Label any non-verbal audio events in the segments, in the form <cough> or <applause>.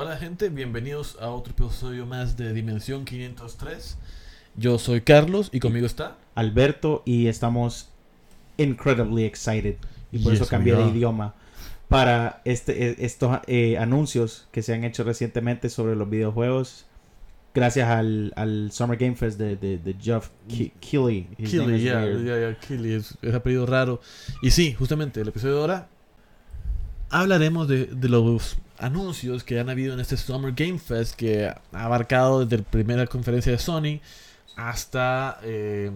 Hola gente, bienvenidos a otro episodio más de Dimensión 503. Yo soy Carlos y conmigo está Alberto y estamos incredibly excited y por Yes, eso cambié de idioma para este, eh, estos eh, anuncios que se han hecho recientemente sobre los videojuegos gracias al, al Summer Game Fest de, de, de Geoff Ke- Keighley. Is ya, ya, ya, Killy, es, es apellido raro. Y sí, justamente el episodio de ahora hablaremos de, de los anuncios que han habido en este Summer Game Fest que ha abarcado desde la primera conferencia de Sony hasta eh,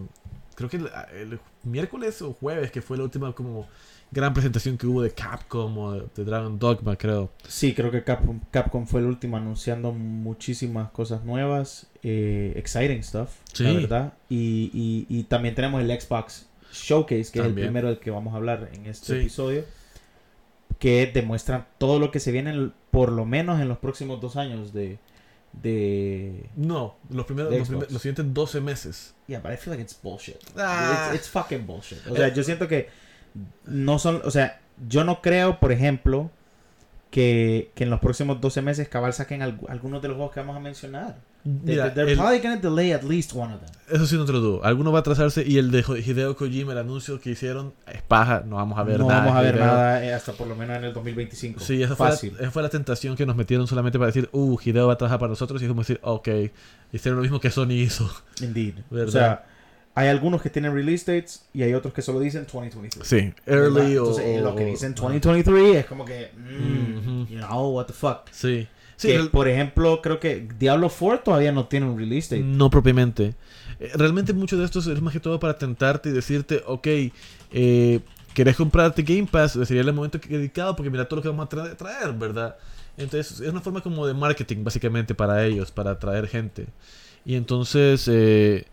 creo que el, el miércoles o jueves que fue la última como gran presentación que hubo de Capcom o de, Dragon Dogma creo. Sí, creo que Capcom, Capcom fue el último anunciando muchísimas cosas nuevas, eh, exciting stuff, la verdad. Y, y, y también tenemos el Xbox Showcase, que es el primero del que vamos a hablar en este Sí. episodio, que demuestra todo lo que se viene, en- por lo menos en los próximos dos años de... de... No, los primeros los, primer- los siguientes 12 meses. Yeah, but I feel like it's bullshit. Ah. It's, it's fucking bullshit. O sea, yo siento que no son, o sea, yo no creo, por ejemplo, que, que en los próximos 12 meses cabal saquen al- algunos de los juegos que vamos a mencionar. Mira, they're el- probably gonna delay at least one of them. Eso sí no te lo dudo. Alguno va a atrasarse y el de Hideo Kojima, el anuncio que hicieron, es paja. No vamos a ver no nada. vamos a ver Hideo. nada eh, hasta por lo menos en el 2025. Sí, esa fue, la, esa fue la tentación que nos metieron solamente para decir, uh, Hideo va a trabajar para nosotros. Y es como decir, ok, hicieron lo mismo que Sony hizo. Indeed. ¿Verdad? O sea, hay algunos que tienen release dates y hay otros que solo dicen 2023. Sí, early o. Entonces, eh, lo que dicen o- 2023 es como que, mm, Ujú. you know, what the fuck. Sí. Sí, que, por ejemplo, creo que Diablo 4 todavía no tiene un release date. No propiamente. Eh, Realmente muchos de estos es más que todo para tentarte y decirte, ok, eh, ¿querés comprarte Game Pass? Sería el momento dedicado porque mira todo lo que vamos a tra- traer, ¿verdad? Entonces es una forma como de marketing básicamente para ellos, para atraer gente. Y entonces, eh,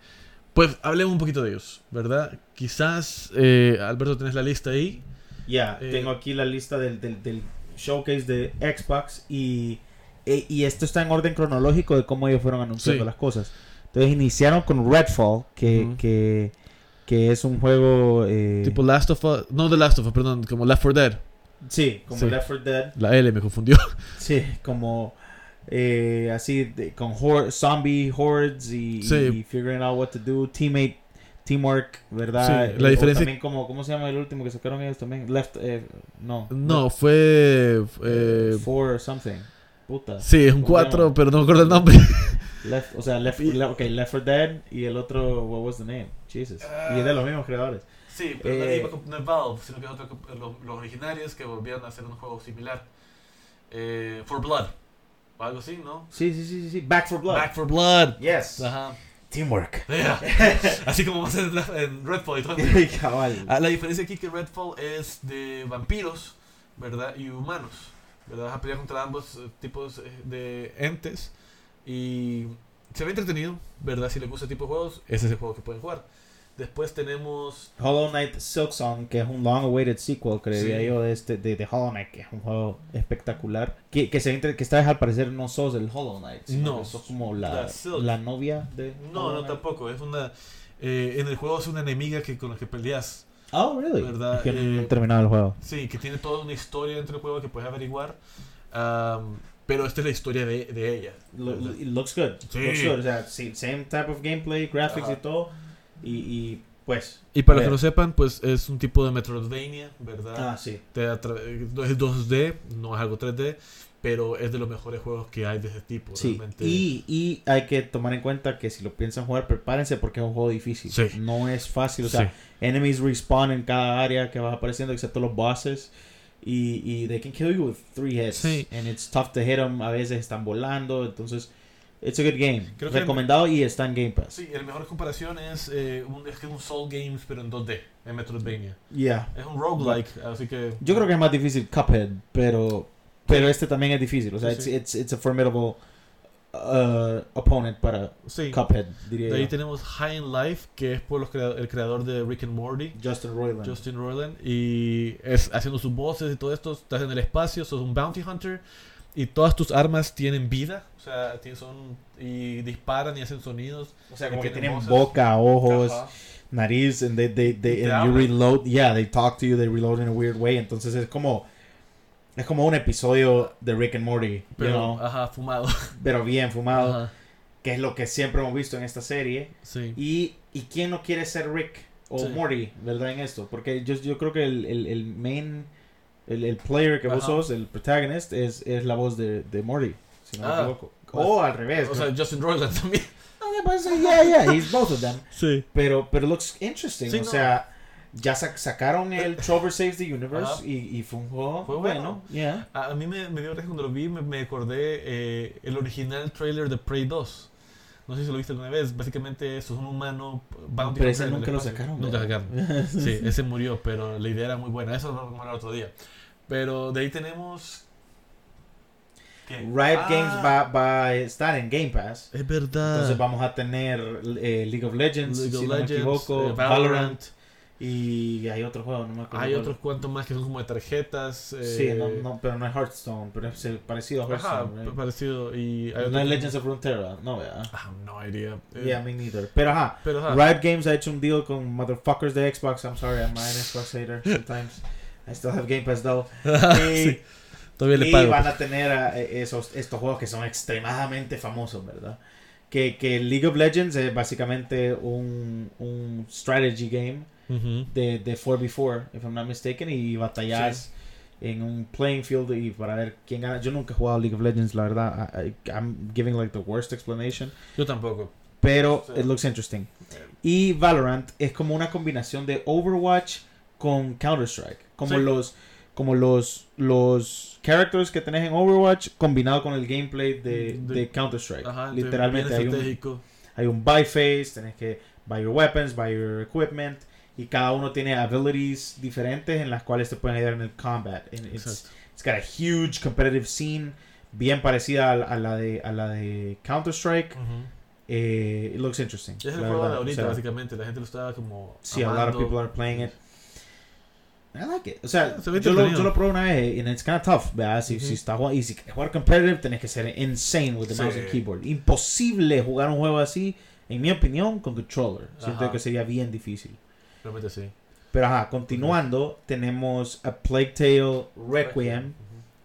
pues hablemos un poquito de ellos, ¿verdad? Quizás, eh, Alberto, tenés la lista ahí. Ya, Eh, tengo aquí la lista del, del, del showcase de Xbox y, e- y esto está en orden cronológico de cómo ellos fueron anunciando Sí. las cosas. Entonces iniciaron con Redfall, que, Ujú. que, que es un juego... eh, Tipo Last of Us, no The Last of Us, perdón, como Left 4 Dead. sí, como Sí. Left 4 Dead. La L me confundió. <laughs> Sí, como eh, así de- con hor- zombie hordes y, Sí. y figuring out what to do, teammate, teamwork, ¿verdad? Sí, la Eh, diferencia- también como, ¿cómo se llama el último que sacaron ellos también? Left, eh, no. No, fue... eh, Four something. Puta. Sí, es un ¿Cómo se 4, llama? pero no me acuerdo el nombre. <laughs> Left, o sea, Left, Y- okay, Left 4 Dead y el otro, what was the name? Jesus. y es de los mismos creadores. Sí, pero no Eh, iba no es Valve, sino que es otro, los, los originarios que volvieron a hacer un juego similar. Eh, For Blood, o algo así, ¿no? Sí, sí, sí, sí. Back for Blood. Back for Blood. Yes. Ajá. Teamwork. Yeah. <laughs> Así como a en- en Redfall y todo. <laughs> Cabal. Ah, la diferencia aquí es que Redfall es de vampiros, ¿verdad? Y humanos, ¿verdad? Vas a pelear contra ambos eh, tipos eh, de entes y se ve entretenido, ¿verdad? Si les gusta este tipo de juegos, ese es el juego que pueden jugar. Después tenemos Hollow Knight Silksong, que es un long awaited sequel, creería Sí. yo, de, este, de, de Hollow Knight, que es un juego espectacular. Que, que, se, que esta vez al parecer no sos el Hollow Knight, sino No, que sos como la, la Silk. la novia de. No, Hollow no, Knight. tampoco. Es una. eh, en el juego es una enemiga que con la que peleas. Oh, really? ¿Verdad? Es que no Eh, terminado el juego. Sí, que tiene toda una historia dentro del juego que puedes averiguar. am, pero esta es la historia de, de ella. It looks good. Sí. Looks good. O sea, sí, same type of gameplay, graphics Ajá. y todo. Y, y pues. Y para los que lo sepan, pues es un tipo de Metroidvania, ¿verdad? Ah, sí. Te atra- es 2D, no es algo 3D, pero es de los mejores juegos que hay de ese tipo. Sí, realmente. y, y hay que tomar en cuenta que si lo piensan jugar, prepárense porque es un juego difícil. Sí. No es fácil. O Sí. sea, enemies respawn en cada área que vas apareciendo, excepto los bosses. Y, y they can kill you with three hits. Sí. And it's tough to hit them. A veces están volando. Entonces, it's a good game. Creo que- Recomendado y está en Game Pass. Sí, la mejor comparación es, eh, un, es que es un Soul Games, pero en 2D, en Metroidvania. Yeah. Es un roguelike, así que... Yo creo que es más difícil Cuphead, pero pero este también es difícil. O sea, Sí, it's, it's, it's a formidable uh, opponent para Sí. Cuphead, diría De ahí yo. tenemos High in Life, que es por los crea- el creador de Rick and Morty. Justin Roiland. Justin Roiland y es haciendo sus voces y todo esto, estás en el espacio, sos un bounty hunter y todas tus armas tienen vida, o sea, son y disparan y hacen sonidos. o sea, como que tienen voces. boca, ojos, Ajá. nariz, and they, they, they, and you reload, yeah, they talk to you, they reload in a weird way, entonces es como, Es como un episodio de Rick and Morty, you Pero, know, ajá, fumado. <laughs> pero bien fumado, Ajá, que es lo que siempre hemos visto en esta serie. sí. Y, y quién no quiere ser Rick o Sí. Morty, ¿verdad? En esto, porque yo, yo creo que el, el, el main, el, el player que vos Ajá. sos, el protagonist, es, es la voz de, de Morty, si no me Ah, equivoco. pues, o al revés. O sea, ¿no? Justin Roiland también. Ah, pues, yeah, yeah, he's both of them. <laughs> Sí. Pero, pero looks interesting. Sí, o no. sea, ya sac- sacaron el <laughs> Trover Saves the Universe Ajá. y, y fue un juego Fue bueno. bueno. Yeah. A, mí me, me dio gracia cuando lo vi, me, me acordé eh, el original trailer de Prey 2. No sé si lo viste alguna vez. Básicamente eso es un humano bounty Pero ese nunca lo sacaron. Nunca sacaron. Sí, <laughs> ese murió, pero la idea era muy buena. Eso lo vamos a hablar otro día. Pero de ahí tenemos... ¿qué? Riot Ah, Games va, va a estar en Game Pass. Es verdad. Entonces vamos a tener eh, League of Legends, League of si no me Legends, equivoco, eh, Valorant. Y hay otro juego, no me acuerdo. Hay otros cuantos más que son como de tarjetas. Sí, eh, no, no, pero no es Hearthstone, pero es el parecido a Ajá, Hearthstone. right? parecido. Y hay no es Legends of Runeterra, no, ¿verdad? Ah, no idea. Eh, Yeah, me neither. Pero ajá, Pero ajá. Riot Games ha hecho un deal con motherfuckers de Xbox. I'm sorry, I'm an Xbox hater <laughs> sometimes. I still have Game Pass though. <laughs> Y, Sí, todavía le y pago. van a tener eh, esos, estos juegos que son extremadamente famosos, ¿verdad? Que, que League of Legends es básicamente un, un strategy game Ujú. de, de 4v4, if I'm not mistaken, y batallas en un playing field y para ver quién gana. Yo nunca he jugado League of Legends, la verdad. I, I'm giving like the worst explanation. Yo tampoco. Pero Sí. it looks interesting. Y Valorant es como una combinación de Overwatch con Counter-Strike. Como Sí. los como los los characters que tenés en Overwatch combinado con el gameplay de, De- de Counter-Strike. Ajá, Literalmente hay un, estratégico. hay un buy phase, tenés que buy your weapons, buy your equipment y cada uno tiene abilities diferentes en las cuales te pueden ayudar en el combat. And it's, it's got a huge competitive scene bien parecida a, la- a la de a la de Counter-Strike. Ujú. Eh, it looks interesting. Es el juego de verdad, o ahorita, sea, básicamente. La gente lo estaba como. Sí, a lot of amando. people are playing it. I like it. O sea, Se ve yo lo, yo lo probé una vez y it's kind of tough, ¿verdad? Si, si estás jugando, y si quieres jugar competitive, tenés que ser insane with the Sí. mouse and keyboard. Imposible jugar un juego así, en mi opinión, con controller. Siento Ajá. que sería bien difícil. Realmente sí. Pero ajá, continuando, tenemos a Plague Tale Requiem,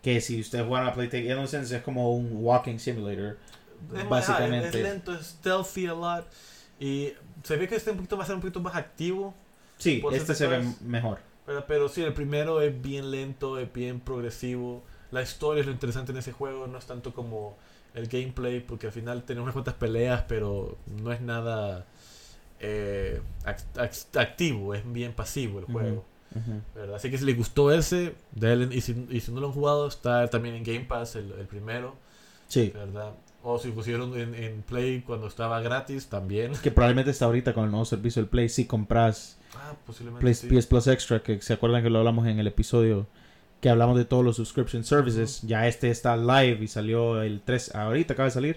que si ustedes juegan a Plague Tale Innocence es como un walking simulator. Es, Básicamente. ajá, es lento, es stealthy a lot. Y se ve que este un poquito va a ser un poquito más activo. Sí, este se ve sectores. mejor. Pero, pero sí, el primero es bien lento, es bien progresivo. La historia es lo interesante en ese juego, no es tanto como el gameplay, porque al final tiene unas cuantas peleas, pero no es nada eh, act- act- activo, es bien pasivo el juego. ¿verdad? Así que si les gustó ese, denle- y, si, y si no lo han jugado, está también en Game Pass el, el primero, Sí. ¿verdad? O si pusieron en, en Play cuando estaba gratis, también. Que probablemente está ahorita con el nuevo servicio del Play. Si compras Ah, Play- sí. PS Plus Extra, que se acuerdan que lo hablamos en el episodio que hablamos de todos los subscription services. Ya este está live y salió el 3, ahorita acaba de salir.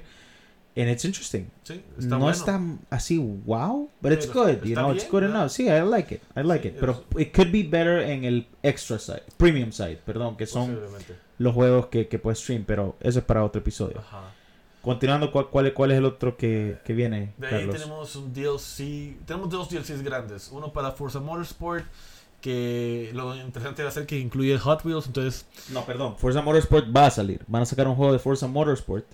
And it's interesting. Sí, está no bueno. está así wow, but it's Pero good, you know, it's bien, good ¿no? enough. Sí, I like it. I like Sí, it. Pero es- it could be better en el extra side, premium side, perdón, que son los juegos que, que puedes stream, pero eso es para otro episodio. Ajá. Continuando, ¿cuál, cuál, cuál es el otro que, que viene, De ahí Carlos? tenemos un DLC. Tenemos dos DLCs grandes. Uno para Forza Motorsport. Que lo interesante va a ser que incluye Hot Wheels. Entonces. No, perdón. Forza Motorsport va a salir. Van a sacar un juego de Forza Motorsport.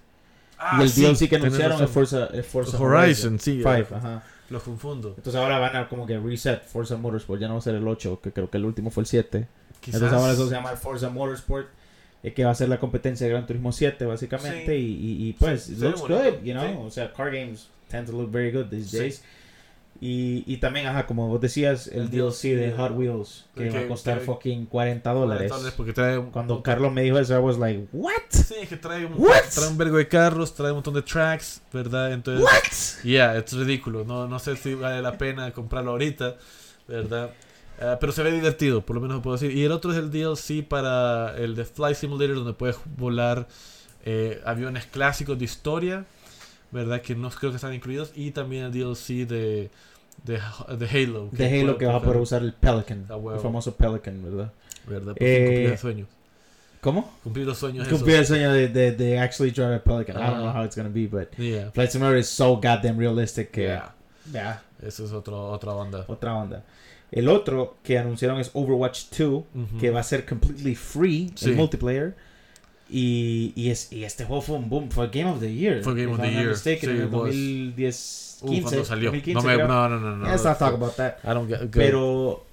Ah, y el sí, DLC que tienes anunciaron es. Forza, es Forza Horizon, sí. 5. eh, ajá. Lo confundo. Entonces ahora van a como que reset Forza Motorsport. Ya no va a ser el 8, que creo que el último fue el 7. Quizás. Entonces ahora eso se llama Forza Motorsport. eh, que va a ser la competencia de Gran Turismo 7, básicamente. Sí. Y, y, y, pues, Sí, looks good, you know. sí. O sea, car games tend to look very good these Sí. days. Y, y también, ajá, como vos decías, el, El DLC de Hot Wheels, que va a costar que- fucking 40 dólares. Porque trae. un- Cuando un- Carlos me dijo eso, I was like, ¿what? Sí, que trae un, What? trae un vergo de carros, trae un montón de tracks, ¿verdad? Entonces. ¿What? Yeah, es ridículo. No, no sé si vale la pena comprarlo ahorita, ¿verdad? Ah, pero se ve divertido, por lo menos lo puedo decir. Y el otro es el DLC para el de Flight Simulator, donde puedes volar eh, aviones clásicos de historia, ¿verdad? Que no creo que están incluidos. Y también el DLC de, de, de Halo. De Halo que va a poder usar el Pelican, el famoso Pelican, ¿verdad? ¿Verdad? Eh, fin cumplir el sueño. ¿Cómo? Cumplir los sueños. Cumplir el sueño de, de, de actually drive a Pelican. I don't know how it's gonna be, but Yeah. Flight Simulator is so goddamn realistic que... Yeah. Yeah, Eso es otro, otra onda. otra onda. El otro que anunciaron es Overwatch 2, Ujú. que va a ser completely free Sí. en multiplayer. Y, y, es, y este juego fue un boom, fue Game of the Year. Fue Game of the I'm not Year. mistaken, Sí, en el it was. 2010, Uh, 15, cuando salió. 2015, no, me, creo. no, no, no, no. Let's not talk about that. I don't get, Pero,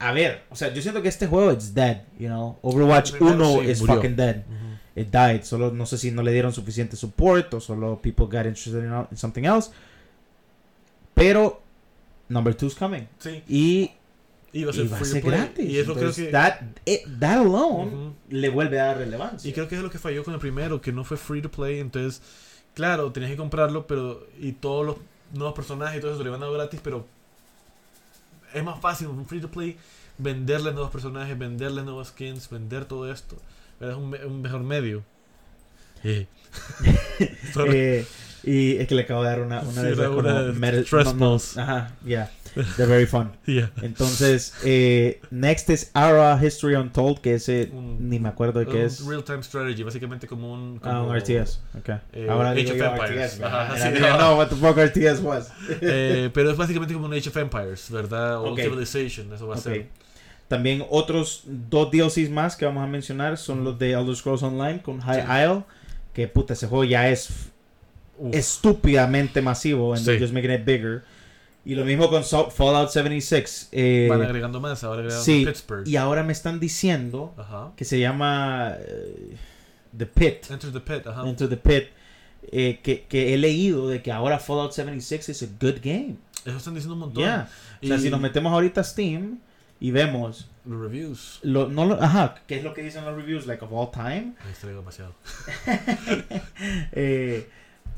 a ver, o sea, yo siento que este juego it's dead, you know. Overwatch primero 1 sí, is murió. fucking dead. Ujú. It died. Solo no sé si no le dieron suficiente support o solo people got interested in, in something else. Pero number 2 is coming. Sí, Y, iba a y ser va a free ser to play. gratis. Y eso creo Entonces, que. that, it- that alone Ujú. le vuelve a dar relevancia. Y creo que es lo que falló con el primero, que no fue free to play. Entonces, claro, tenías que comprarlo, pero. Y todos los nuevos personajes y todo eso lo iban a dar gratis, pero. Es más fácil un free to play venderle nuevos personajes, venderle nuevos skins, vender todo esto. Es un, un mejor medio. <laughs> Eh. Y es que le acabo de dar una, una Sí, de esas como stress no, no. Ajá, yeah. <laughs> They're very fun. Yeah. Entonces, eh, next es Ara History Untold, que ese Un- ni me acuerdo de qué Un es. Real time strategy, básicamente como un. Ah, un como- RTS. Ok. eh, Ahora Age of Empires. RTS. Ajá, sí, no. what the fuck RTS was. Eh, <laughs> pero es básicamente como un Age of Empires, ¿verdad? O Ok. Civilization, eso va a Ok. ser. También otros dos DLCs más que vamos a mencionar son los de Elder Scrolls Online con High Sí. Isle. Que puta, ese juego ya es Uf. estúpidamente masivo. And they're Sí. just making it bigger. Y lo mismo con So- Fallout 76. eh, Van agregando más, ahora agregando sí, Pittsburgh. y ahora me están diciendo Ajá. que se llama eh, The Pit. Enter the Pit, ajá. Into the Pit. eh, que, que he leído de que ahora Fallout 76 es a good game. Eso están diciendo un montón. Yeah. O sea, Y si nos metemos ahorita a Steam y vemos los reviews. lo, no lo, ajá, ¿qué es lo que dicen los reviews? Like of all time. Ahí está demasiado. <laughs> Eh,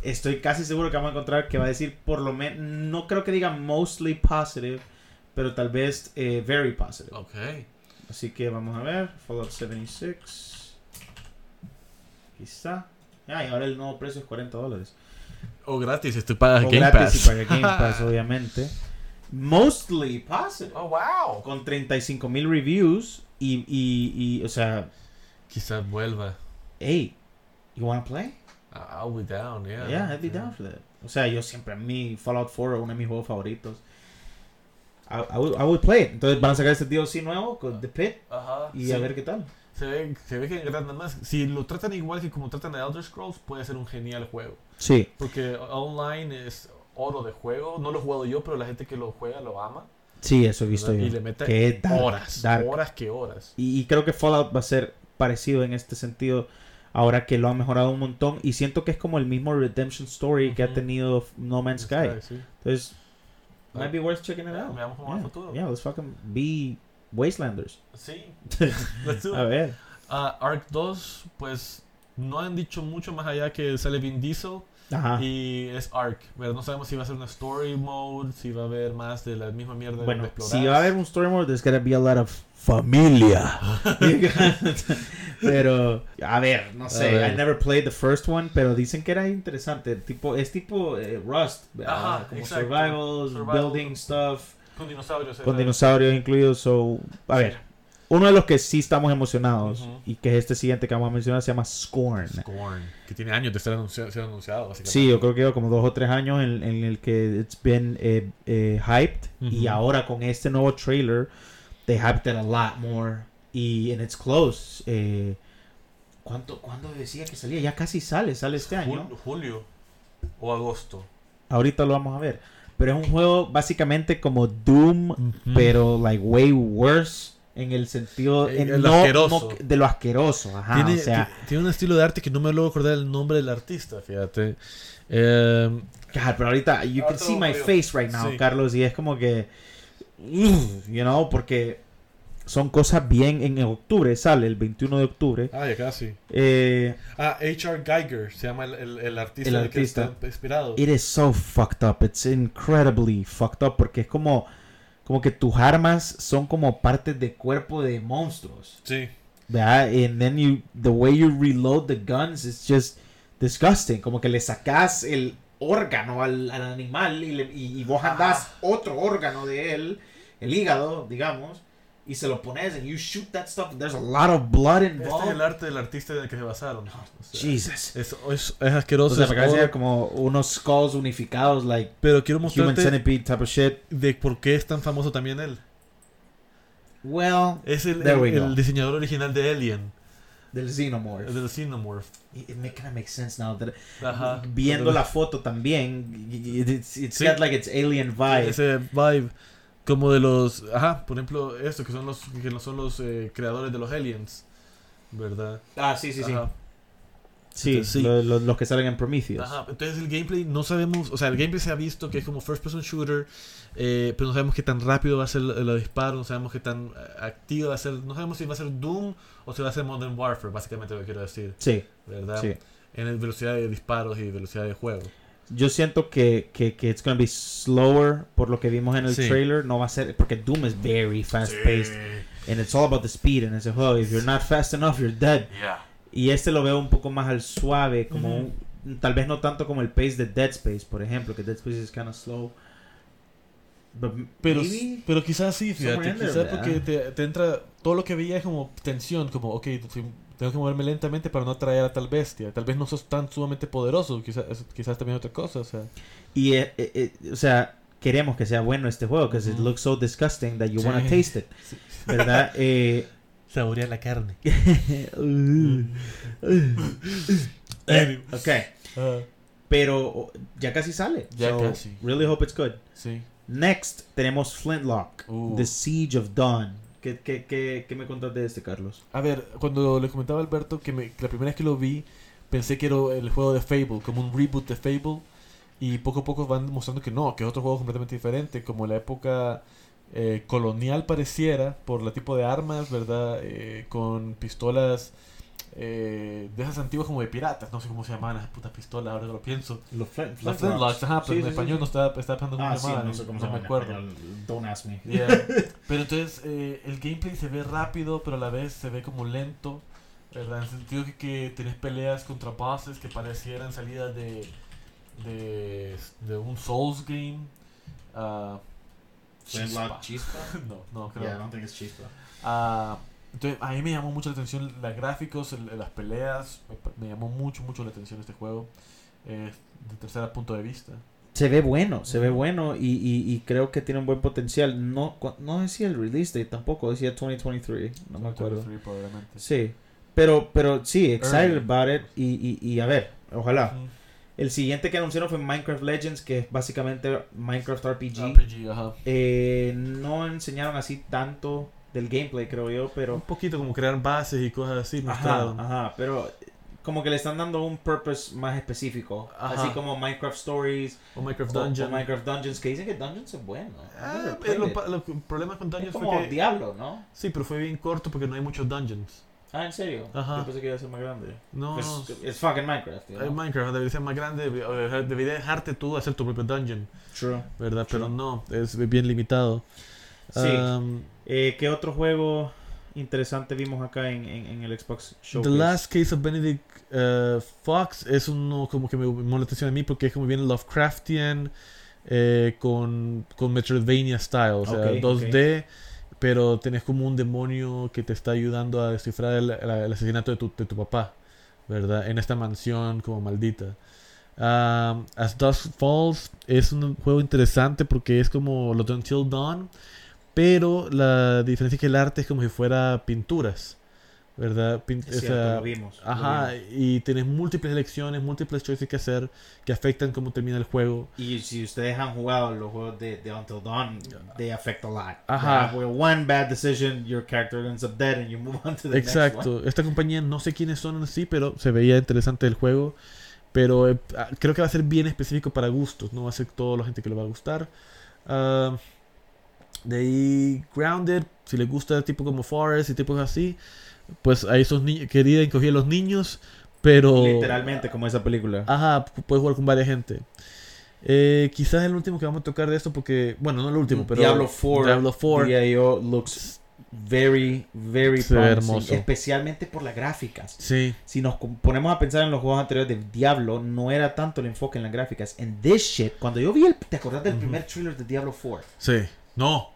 estoy casi seguro que vamos a encontrar que va a decir por lo menos, no creo que diga mostly positive, pero tal vez eh, very positive. Ok. Así que vamos a ver, Fallout 76. Aquí está. Ah, y ahora el nuevo precio es 40 dólares. O gratis, si tú pagas O Game gratis Pass. y paga Game Pass, <laughs> obviamente. Mostly positive. Oh, wow. Con 35 mil reviews y, y, y, o sea, Quizás vuelva. hey, you wanna play? I'll be down, yeah. Yeah, I'd be down for that. O sea, yo siempre, a mí, Fallout 4 es uno de mis juegos favoritos. I, I, would, I would play it. Entonces van a sacar este DLC nuevo con The Pit Ajá. y sí. a ver qué tal. Se ve, se ve que nada más. Si lo tratan igual que como tratan a Elder Scrolls, puede ser un genial juego. Sí. Porque online es oro de juego. No lo he jugado yo, pero la gente que lo juega lo ama. Sí, eso he visto ¿verdad? yo. Y le mete que es dark, horas. dark. Horas que horas. Y, y creo que Fallout va a ser parecido en este sentido. Ahora que lo han mejorado un montón. Y siento que es como el mismo Redemption Story que ha tenido No Man's Sky. Sí. Entonces, might be worth checking it out. veamos cómo va el Yeah, futuro. yeah, let's fucking be Wastelanders. Sí. <laughs> Let's do A it. ver. Ah, Arc 2, pues no han dicho mucho más allá que sale Vin Diesel Ajá. y es Arc. ¿verdad? No sabemos si va a ser una story mode, si va a haber más de la misma mierda Bueno, de explorar. si va a haber un story mode, there's gotta be a lot of familia. <laughs> <laughs> pero, a ver, no sé. ver. I never played the first one, pero dicen que era interesante. Tipo, es tipo eh, Rust. Ajá, como exacto. survival, building stuff, Con dinosaurios. con dinosaurios incluidos. So, a ver, uno de los que sí estamos emocionados y que es este siguiente que vamos a mencionar se llama Scorn. Scorn, que tiene años de anunciado, ser anunciado, básicamente. Sí, yo creo que lleva como dos o tres años en, en el que it's been eh, eh, hyped y ahora con este nuevo trailer they hyped it a lot more y and it's close. Eh, ¿cuánto, ¿Cuándo decía que salía? Ya casi sale, sale este año. Jul- julio o agosto. Ahorita lo vamos a ver. Pero es un juego básicamente como Doom, pero like way worse en el sentido En- en en lo no- asqueroso. no- de lo asqueroso. Ajá, tiene, o sea, ti- tiene un estilo de arte que no me logro acordar el nombre del artista, fíjate. Eh, God, pero ahorita you can Ahorita see my face right now, Sí. Carlos, y es como que, you know, porque son cosas bien en octubre, sale el 21 de octubre. ah, ya casi. Eh, Ah, H.R. Geiger se llama el, el, el artista El del que artista. está inspirado. it is so fucked up, it's incredibly fucked up, porque es como, como que tus armas son como partes de cuerpo de monstruos, Sí. ¿verdad? And then you, the way you reload the guns is just disgusting, como que le sacas el órgano al, al animal y, le- y, y vos andás otro órgano de él, el hígado, digamos, y se lo pones and you shoot that stuff. There's a lot of blood Este es involved. el arte del artista en el que se basaron. O sea, Jesus. Es, es, es asqueroso. O sea, para que como unos skulls unificados, like pero quiero human mostrarte centipede type of shit. de por qué es tan famoso también él. Well, Es el, There el- we go. el diseñador original de Alien, del Xenomorph. el del Xenomorph. It, it kind of makes sense now. That, Ajá. viendo Pero- la foto también, it's, it's Sí. got like its alien vibe. Ese vibe como de los, ajá, por ejemplo, esto que son los que no son los eh, creadores de los aliens, ¿verdad? Ah, sí, sí, sí. Ajá. Sí, Sí. lo- lo- los que salen en Prometheus. Ajá, entonces el gameplay no sabemos, o sea, el gameplay se ha visto que es como first person shooter, eh, pero no sabemos qué tan rápido va a ser el disparo, no sabemos qué tan eh, activo va a ser, no sabemos si va a ser Doom o si va a ser Modern Warfare, básicamente lo que quiero decir, Sí, ¿verdad? sí. En el velocidad de disparos y velocidad de juego. Yo siento que, que, que it's gonna be slower por lo que vimos en el Sí. trailer. No va a ser, porque Doom is very fast paced. And it's all about the speed en ese juego. If you're not fast enough, you're dead. Y este lo veo un poco más al suave, como Ujú. un- tal vez no tanto como el pace de Dead Space, por ejemplo, que Dead Space is kind of slow. But Pero, maybe- pero quizás sí, fíjate, quizás porque te, te entra, todo lo que veía es como tensión, como, ok, si- tengo que moverme lentamente para no atraer a tal bestia, tal vez no sos tan sumamente poderoso, quizás, quizás también otra cosa, o sea. Y, eh, eh, eh, o sea, queremos que sea bueno este juego, because it Ujú. looks so disgusting that you Sí. want to taste it, <laughs> ¿verdad? <laughs> eh, Saborear la carne. <laughs> eh, ok, Ah, pero oh, ya casi sale. Ya so casi. Really hope it's good. sí. Next tenemos Flintlock, Uh. The Siege of Dawn. ¿Qué, qué, qué, qué me contas de este, Carlos? A ver, cuando le comentaba Alberto que, me, que la primera vez que lo vi, pensé que era el juego de Fable, como un reboot de Fable. Y poco a poco van demostrando que no, que es otro juego completamente diferente, como la época eh, colonial pareciera, por el tipo de armas, ¿verdad? Eh, con pistolas eh, de esas antiguas como de piratas, no sé cómo se llamaban esas putas pistolas, ahora que lo pienso. Los Flint, Las Flintlocks, ajá, pero Sí, en sí, español sí. no estaba, estaba pensando cómo Ah, se sí, llamaban, no sé cómo se no llama me acuerdo. español. Don't ask me. Yeah. <laughs> Pero entonces eh, el gameplay se ve rápido, pero a la vez se ve como lento, ¿verdad? En el sentido que, que tenés peleas contra bosses que parecieran salidas de, de, de un Souls game. Ah, Flintlock chispa. Chispa? <laughs> no, no creo. Yeah, I don't think it's Chispa. Ah, entonces, a mí me llamó mucho la atención los gráficos, el- las peleas. Me, llamó mucho, mucho la atención este juego. eh, de tercer punto de vista. Se ve bueno, se ve bueno y, y, y creo que tiene un buen potencial. No, no decía el release date tampoco, decía 2023, no me acuerdo. 23 probablemente. Sí, pero, pero sí, excited Early. about it y, y, y a ver, ojalá. El siguiente que anunciaron fue Minecraft Legends, que es básicamente Minecraft RPG. RPG, ajá. Eh, no enseñaron así tanto del gameplay, creo yo, Un pero... poquito como crear bases y cosas así Ajá, ajá, pero como que le están dando un purpose más específico. Ajá. Así como Minecraft Stories O Minecraft o- Dungeon. o Minecraft Dungeons, que dicen que Dungeons es bueno. Ah, eh, lo, it. pa- lo- el problema con Es Dungeons como fue que... Diablo, ¿no? Sí, pero fue bien corto porque no hay muchos dungeons. Ah, ¿en serio? Ajá. Yo pensé que iba a ser más grande. No, no. es fucking Minecraft, know? Minecraft debería ser más grande, debería debería dejarte tú hacer tu propio dungeon, True. ¿verdad? Pero no, es bien limitado. Sí. Um, Eh, ¿Qué otro juego interesante vimos acá en, en, en el Xbox The Showcase? Last Case of Benedict uh, Fox es uno como que me llamó la atención a mí porque es como bien Lovecraftian eh, con, con Metroidvania style, o sea, Ok, 2D, pero tenés como un demonio que te está ayudando a descifrar el, el- el asesinato de tu, de tu papá, ¿verdad? En esta mansión como maldita. Um, As Dusk Falls es un juego interesante porque es como los Until Dawn, pero la diferencia es que el arte es como si fuera pinturas, ¿verdad? Pin- Es o cierto, sea, lo vimos. lo Ajá, vimos. y tienes múltiples elecciones, múltiples choices que hacer que afectan cómo termina el juego. Y si ustedes han jugado los juegos de, de Until Dawn, they affect a lot. Ajá. Where one bad decision, your character ends up dead and you move <laughs> on to the next one. Exacto, esta compañía no sé quiénes son en sí, pero se veía interesante el juego. Pero eh, ah, creo que va a ser bien específico para gustos, no va a ser toda la gente que le va a gustar. Ah, de ahí, Grounded, si le gusta tipo como Forest y tipos así, pues ahí esos niños, quería encoger a los niños, pero... Literalmente, como esa película. Ajá, pu- puedes jugar con varias gente. Eh, quizás el último que vamos a tocar de esto porque, bueno, no el último, pero... Diablo 4, Diablo 4. DIO looks very, very hermoso. especialmente por las gráficas. Sí, Si nos ponemos a pensar en los juegos anteriores de Diablo, no era tanto el enfoque en las gráficas. En this shit, cuando yo vi el, ¿te acordás del Ujú. primer trailer de Diablo 4? sí. No.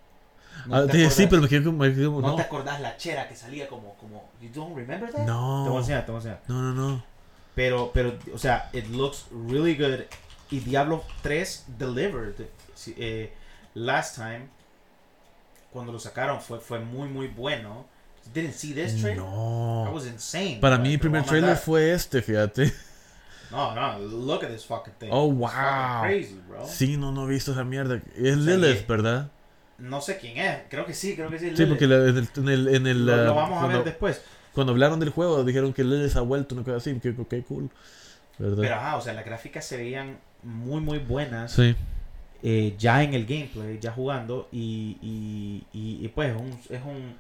¿No, Ah, te sí, pero me quedé como... me quedé ¿No, no. te acordás la chera que salía como, como, you don't remember that? Te voy a No. enseñar, te voy a enseñar. No, no, no. Pero, pero, o sea, it looks really good. Y Diablo 3 delivered. Eh, last time, cuando lo sacaron fue, fue muy, muy bueno. Didn't see this trailer? That No. was insane. Para mí el primer trailer fue este, fíjate. No, no, look at this fucking thing. Oh, wow. crazy, bro. Sí, no, no he visto esa mierda. Es O sea, Lilith, ¿verdad? No sé quién es. Creo que sí, creo que sí. Sí, porque la- en el, en el, en el, lo, lo vamos a cuando, ver después. cuando hablaron del juego dijeron que Lilith ha vuelto, una cosa así, que ok, cool. ¿Verdad? Pero ajá, o sea, las gráficas se veían muy, muy buenas. sí. eh, ya en el gameplay, ya jugando. Y, y, y, y, pues es un, es un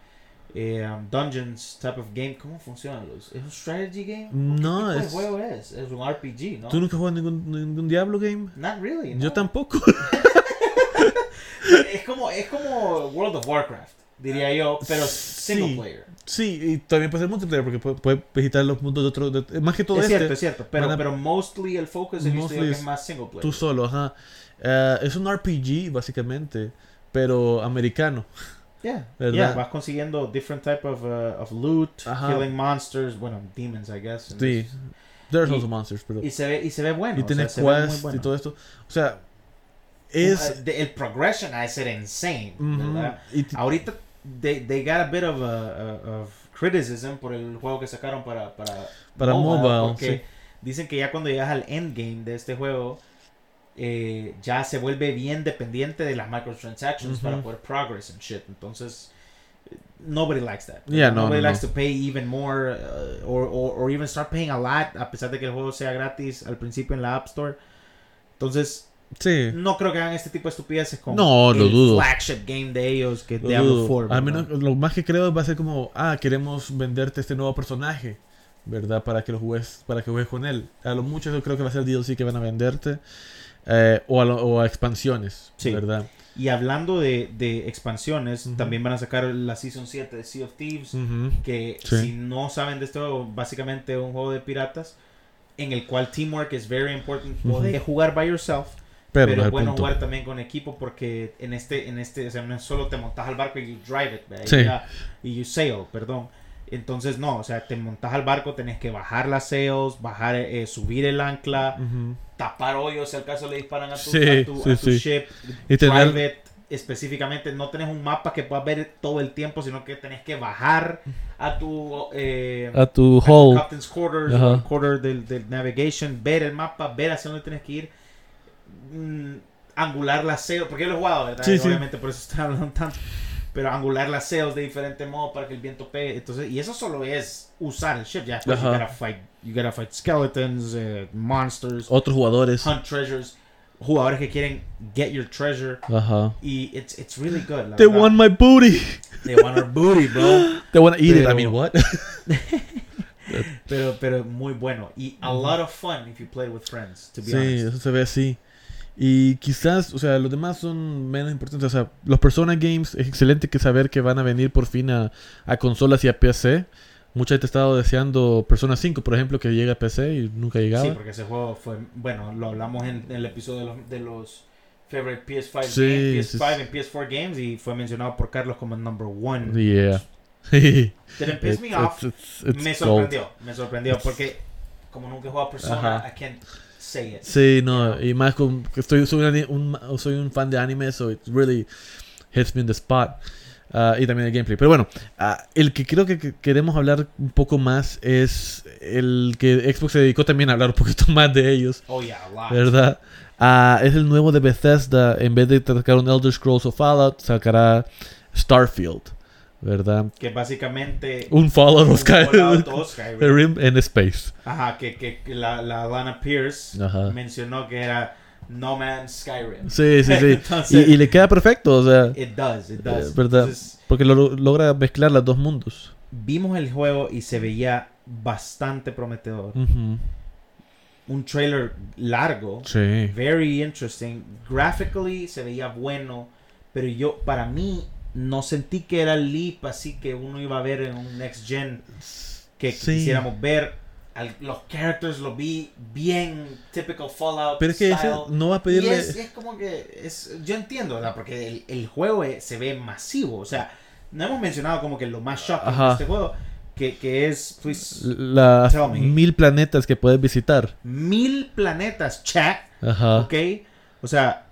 eh, um, Dungeons type of game. ¿Cómo funcionan los? ¿Es un strategy game? ¿O No, ¿Qué es- juego es? Es un RPG, ¿no? ¿Tú nunca juegas ningún, ningún Diablo game? Not really. Yo no. tampoco. <laughs> Es como, es como World of Warcraft, diría yo, pero single Sí. player. sí, y también puede ser multiplayer porque puede, puede visitar los mundos de otro. de- más que todo es este, cierto, es cierto. Pero, a- pero mostly el focus yo Mostly es es más single player. tú solo, ajá. Eh, es un RPG, básicamente, pero americano. <laughs> Yeah, yeah, vas consiguiendo different type of, uh, of loot, Ajá. killing monsters, bueno, demons, I guess. Sí. this- There's Y- also monsters, pero. Y se ve, y se ve bueno. Y tiene quests bueno. y todo esto. O sea, es. Uh, the- el progression de ser insane, y ti- Ahorita, they, they got a bit of, uh, of criticism por el juego que sacaron para, para, Para mobile, porque sí. dicen que ya cuando llegas al endgame de este juego, eh, ya se vuelve bien dependiente de las microtransactions Ujú. para poder progress and shit. Entonces, nobody likes that. Yeah, no, nobody no, likes no. to pay even more uh, or, or, or even start paying a lot a pesar de que el juego sea gratis al principio en la App Store. Entonces, sí. no creo que hagan este tipo de estupideces con No, lo el dudo. flagship game de ellos que Lo Diablo dudo. 4. Al menos lo más que creo va a ser como, ah, queremos venderte este nuevo personaje, ¿verdad? Para que lo juegues, para que juegues con él. A lo mucho yo creo que va a ser DLC que van a venderte. eh, o, a lo- o a expansiones, Sí. ¿verdad? Y hablando de, de expansiones, también van a sacar la Season 7 de Sea of Thieves. Que Sí. si no saben de juego, básicamente es un juego de piratas en el cual teamwork es very important. Jugar by yourself, Pero, pero, no es bueno punto. jugar también con equipo porque en este, en este, o sea, no es solo te montas al barco y you drive it, y, ya- y you sail, perdón. Entonces no, o sea, te montas al barco, tenés que bajar las sails, bajar, eh, subir el ancla, tapar hoyos si al caso le disparan a tu, Sí, a tu, sí, a tu ship, Y tener- drive it específicamente. No tenés un mapa que puedas ver todo el tiempo, sino que tenés que bajar a tu, eh, A tu a tu captain's quarters, quarter del, del navigation, ver el mapa, ver hacia dónde tienes que ir, mm, angular las sails, porque yo lo he jugado, ¿verdad? Sí, sí. Obviamente por eso estoy <laughs> hablando tanto. Pero angular las sails de diferente modo para que el viento pegue. Entonces, y eso solo es usar el ship. Ya you gotta fight, you gotta fight skeletons, eh, monsters, Otros jugadores. hunt treasures, jugadores que quieren get your treasure. Ajá. Y it's, it's really good. la They verdad. want my booty. They want our booty, bro. <laughs> They want to eat it. I mean, what? <laughs> Pero, pero muy bueno. Y a lot of fun if you play with friends, to be Sí, honest. eso se ve así. Y quizás, o sea, los demás son menos importantes. O sea, los Persona Games es excelente que saber que van a venir por fin a, a consolas y a PC. Mucha gente ha estado deseando Persona 5, por ejemplo, que llegue a PC y nunca llegaba. Sí, porque ese juego fue, bueno, lo hablamos en, en el episodio de los, de los favorite PS5, Sí, games, sí, PS5 sí. and PS4 games y fue mencionado por Carlos como el number one. Yeah. <laughs> It's- Didn't piss me off. it's- it's me gold. sorprendió, me sorprendió porque como nunca he jugado Persona, Ajá. I can't say it. Sí, no, y más con que estoy soy un, un- soy un fan de anime, so it really hits me in the spot. Ah, y también el gameplay. Pero bueno, ah, el que creo que, que queremos hablar un poco más es el que Xbox se dedicó también a hablar un poquito <laughs> más de ellos, Oh yeah, a lot. ¿verdad? Ah, es el nuevo de Bethesda. En vez de sacar un Elder Scrolls o Fallout, sacará Starfield, ¿verdad? Que básicamente Un Fallout un Fallout Skyrim. En space. Ajá, que, que, que la, la Lana Pierce Ajá. mencionó que era No Man's Skyrim. Sí, sí, sí. <laughs> Entonces, Y, y le queda perfecto, o sea, It does, it does. Eh, verdad. Entonces, porque lo, logra mezclar los dos mundos. vimos el juego y se veía bastante prometedor. Ujú. Un trailer largo, Sí. very interesting. Graphically se veía bueno, pero yo, para mí, no sentí que era el leap así que uno iba a ver en un next gen que Sí. quisiéramos ver. Al- los characters los vi bien typical Fallout. Pero es que ese no va a Y pedirle. es, es como que es, yo entiendo, ¿verdad? Porque el, el juego eh, se ve masivo. O sea, no hemos mencionado como que lo más shocking Ajá. de este juego, que, que es pues Las Tell me. mil planetas que puedes visitar. mil planetas, chat, Ajá. ¿ok? O sea,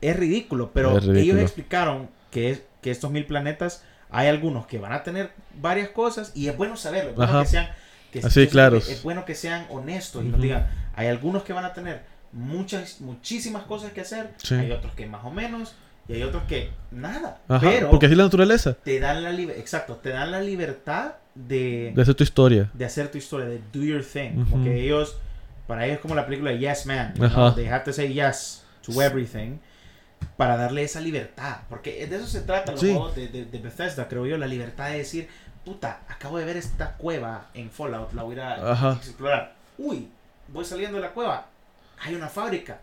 es ridículo, pero Es ridículo. ellos explicaron que, es, que estos mil planetas, hay algunos que van a tener varias cosas y es bueno saberlo, es bueno que sean... Que, Así, es- claros. Es bueno que sean honestos y nos Ujú. digan, hay algunos que van a tener muchas, muchísimas cosas que hacer, Sí. hay otros que más o menos, y hay otros que nada. Ajá, pero porque así es la naturaleza. te dan la exacto, te dan la libertad de, De hacer tu historia. de hacer tu historia, de do your thing. Ujú. Como que ellos, para ellos es como la película de Yes Man. know, They have to say yes to everything para darle esa libertad. Porque de eso se trata los Sí. juegos de, de- de Bethesda, creo yo, la libertad de decir, puta, acabo de ver esta cueva en Fallout, la voy a Ajá. explorar. Uy, voy saliendo de la cueva, hay una fábrica.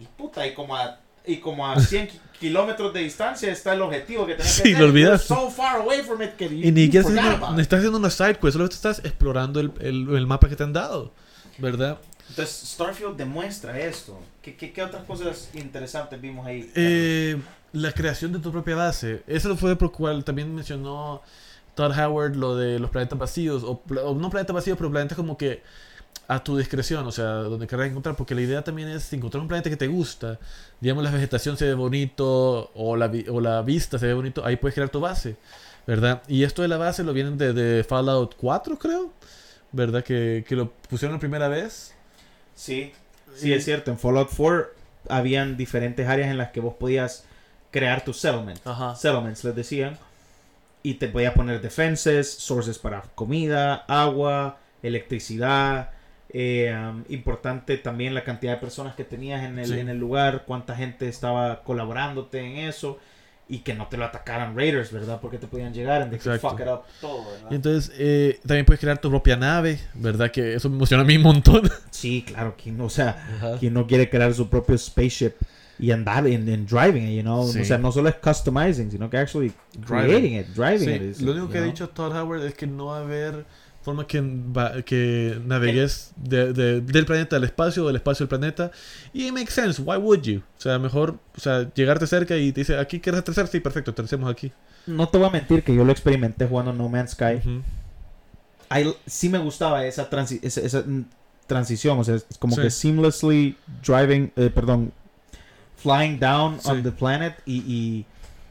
Y puta, y como a, y como a <laughs> 100 ki- kilómetros de distancia está el objetivo que tenés Sí, que lo hacer. You're so far away from it que Y ni siquiera no estás haciendo una side quest, solo estás explorando el, el- el mapa que te han dado. ¿Verdad? Entonces, Starfield demuestra esto. ¿Qué, qué, qué otras cosas interesantes vimos ahí? Eh, la creación de tu propia base. Eso fue por cual también mencionó Todd Howard lo de los planetas vacíos. O, o no planetas vacíos, pero planetas como que a tu discreción, o sea, donde querrás encontrar. Porque la idea también es encontrar un planeta que te gusta. Digamos, la vegetación se ve bonito o la, o la vista se ve bonito. Ahí puedes crear tu base, ¿verdad? Y esto de la base lo vienen de Fallout 4, creo. ¿Verdad? Que, que lo pusieron la primera vez. Sí, sí, es cierto. En Fallout 4 habían diferentes áreas en las que vos podías crear tu settlement. Ajá. Settlements, les decían. Y te podías poner defenses, sources para comida, agua, electricidad. eh, um, importante también la cantidad de personas que tenías en el, Sí. en el lugar, cuánta gente estaba colaborándote en eso. Y que no te lo atacaran raiders, ¿verdad? Porque te podían llegar and they could fuck it up todo, ¿verdad? Y entonces eh, también puedes crear tu propia nave, ¿verdad? Que eso me emociona a mí un montón. <laughs> Sí, claro, quien, o sea, Ajá. quien no quiere crear su propio spaceship y andar en, en driving you know? Sí. O sea, no solo es customizing, sino que actually Driving. creating it, driving Sí, it. is, lo único que ha know? dicho Todd Howard es que no va a haber forma que, que navegues de- de- del planeta al espacio o del espacio al planeta. Y it makes sense, why would you? O sea, mejor o sea, llegarte cerca y te dice, ¿aquí quieres aterrizar? Sí, perfecto, aterricemos aquí. No te voy a mentir que yo lo experimenté jugando No Man's Sky. Ujú. Ahí sí me gustaba esa, transi- esa, esa, transición, o sea, es como Sí. que seamlessly driving, eh, perdón, flying down Sí. on the planet y, y,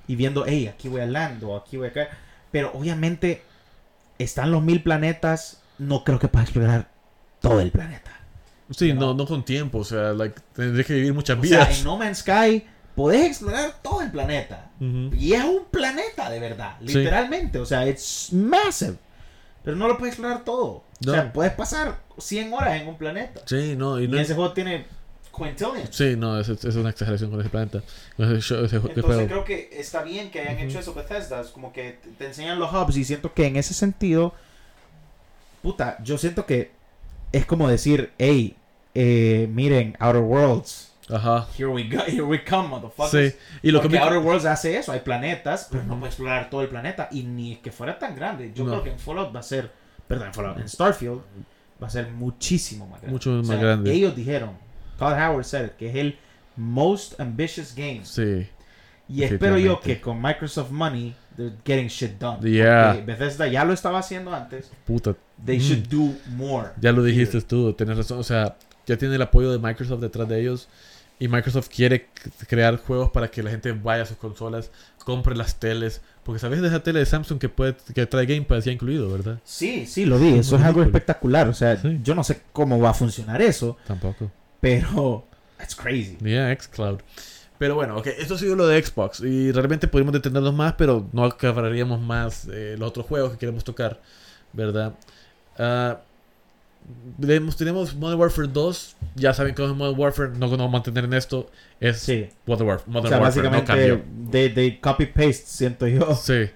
y viendo, hey, aquí voy a land o aquí voy a caer. Pero obviamente están los mil planetas, no creo que pueda explorar todo el planeta. Sí, No. no, no con tiempo, o sea, like, tendrías que vivir muchas O sea, en No Man's Sky podés explorar todo el planeta. Y es un planeta de verdad, Sí. literalmente. O sea, es massive. Pero no lo puedes explorar todo. No. O sea, puedes pasar 100 horas en un planeta. Sí, no, y Y no ese juego tiene quintillions. Sí, no, es, es una exageración con ese planeta. Con ese, ese Entonces juego. creo que está bien que hayan Ujú. hecho eso Bethesda. Es como que te- enseñan los hubs y siento que en ese sentido, puta, yo siento que es como decir, hey, eh, miren, Outer Worlds, Ajá. here we go, here we come, motherfuckers. Sí, y lo que Porque me... Outer Worlds hace eso, hay planetas, pero no Ujú. puede explorar todo el planeta y ni que fuera tan grande. Yo No. creo que en Fallout va a ser, perdón, en Fallout, en Starfield va a ser muchísimo más grande. Mucho O más sea, grande. Ellos dijeron, Todd Howard said it, que es el most ambitious game. Sí. Y espero yo que con Microsoft Money, they're getting shit done. Yeah. Porque Bethesda ya lo estaba haciendo antes. Puta, They Mm. should do more. ya lo dijiste tú, tienes razón. O sea, ya tiene el apoyo de Microsoft detrás de ellos. Y Microsoft quiere crear juegos para que la gente vaya a sus consolas, compre las teles. Porque sabes de esa tele de Samsung que puede que trae Game Pass ya incluido, ¿verdad? Sí, sí, lo vi. Eso es algo espectacular. O sea, Sí. yo no sé cómo va a funcionar eso, Tampoco. Pero it's crazy. Yeah, xCloud. Pero bueno, ok, esto ha sido lo de Xbox. Y realmente podríamos detenernos más, pero no acabaríamos más eh, los otros juegos que queremos tocar, ¿verdad? Ah, tenemos, tenemos Modern Warfare 2. Ya saben cómo es Modern Warfare. No nos vamos a mantener en esto. Es Sí. Modern Warfare. O Modern sea, Warfare no básicamente, cambió. de, de copy-paste, siento yo, Sí,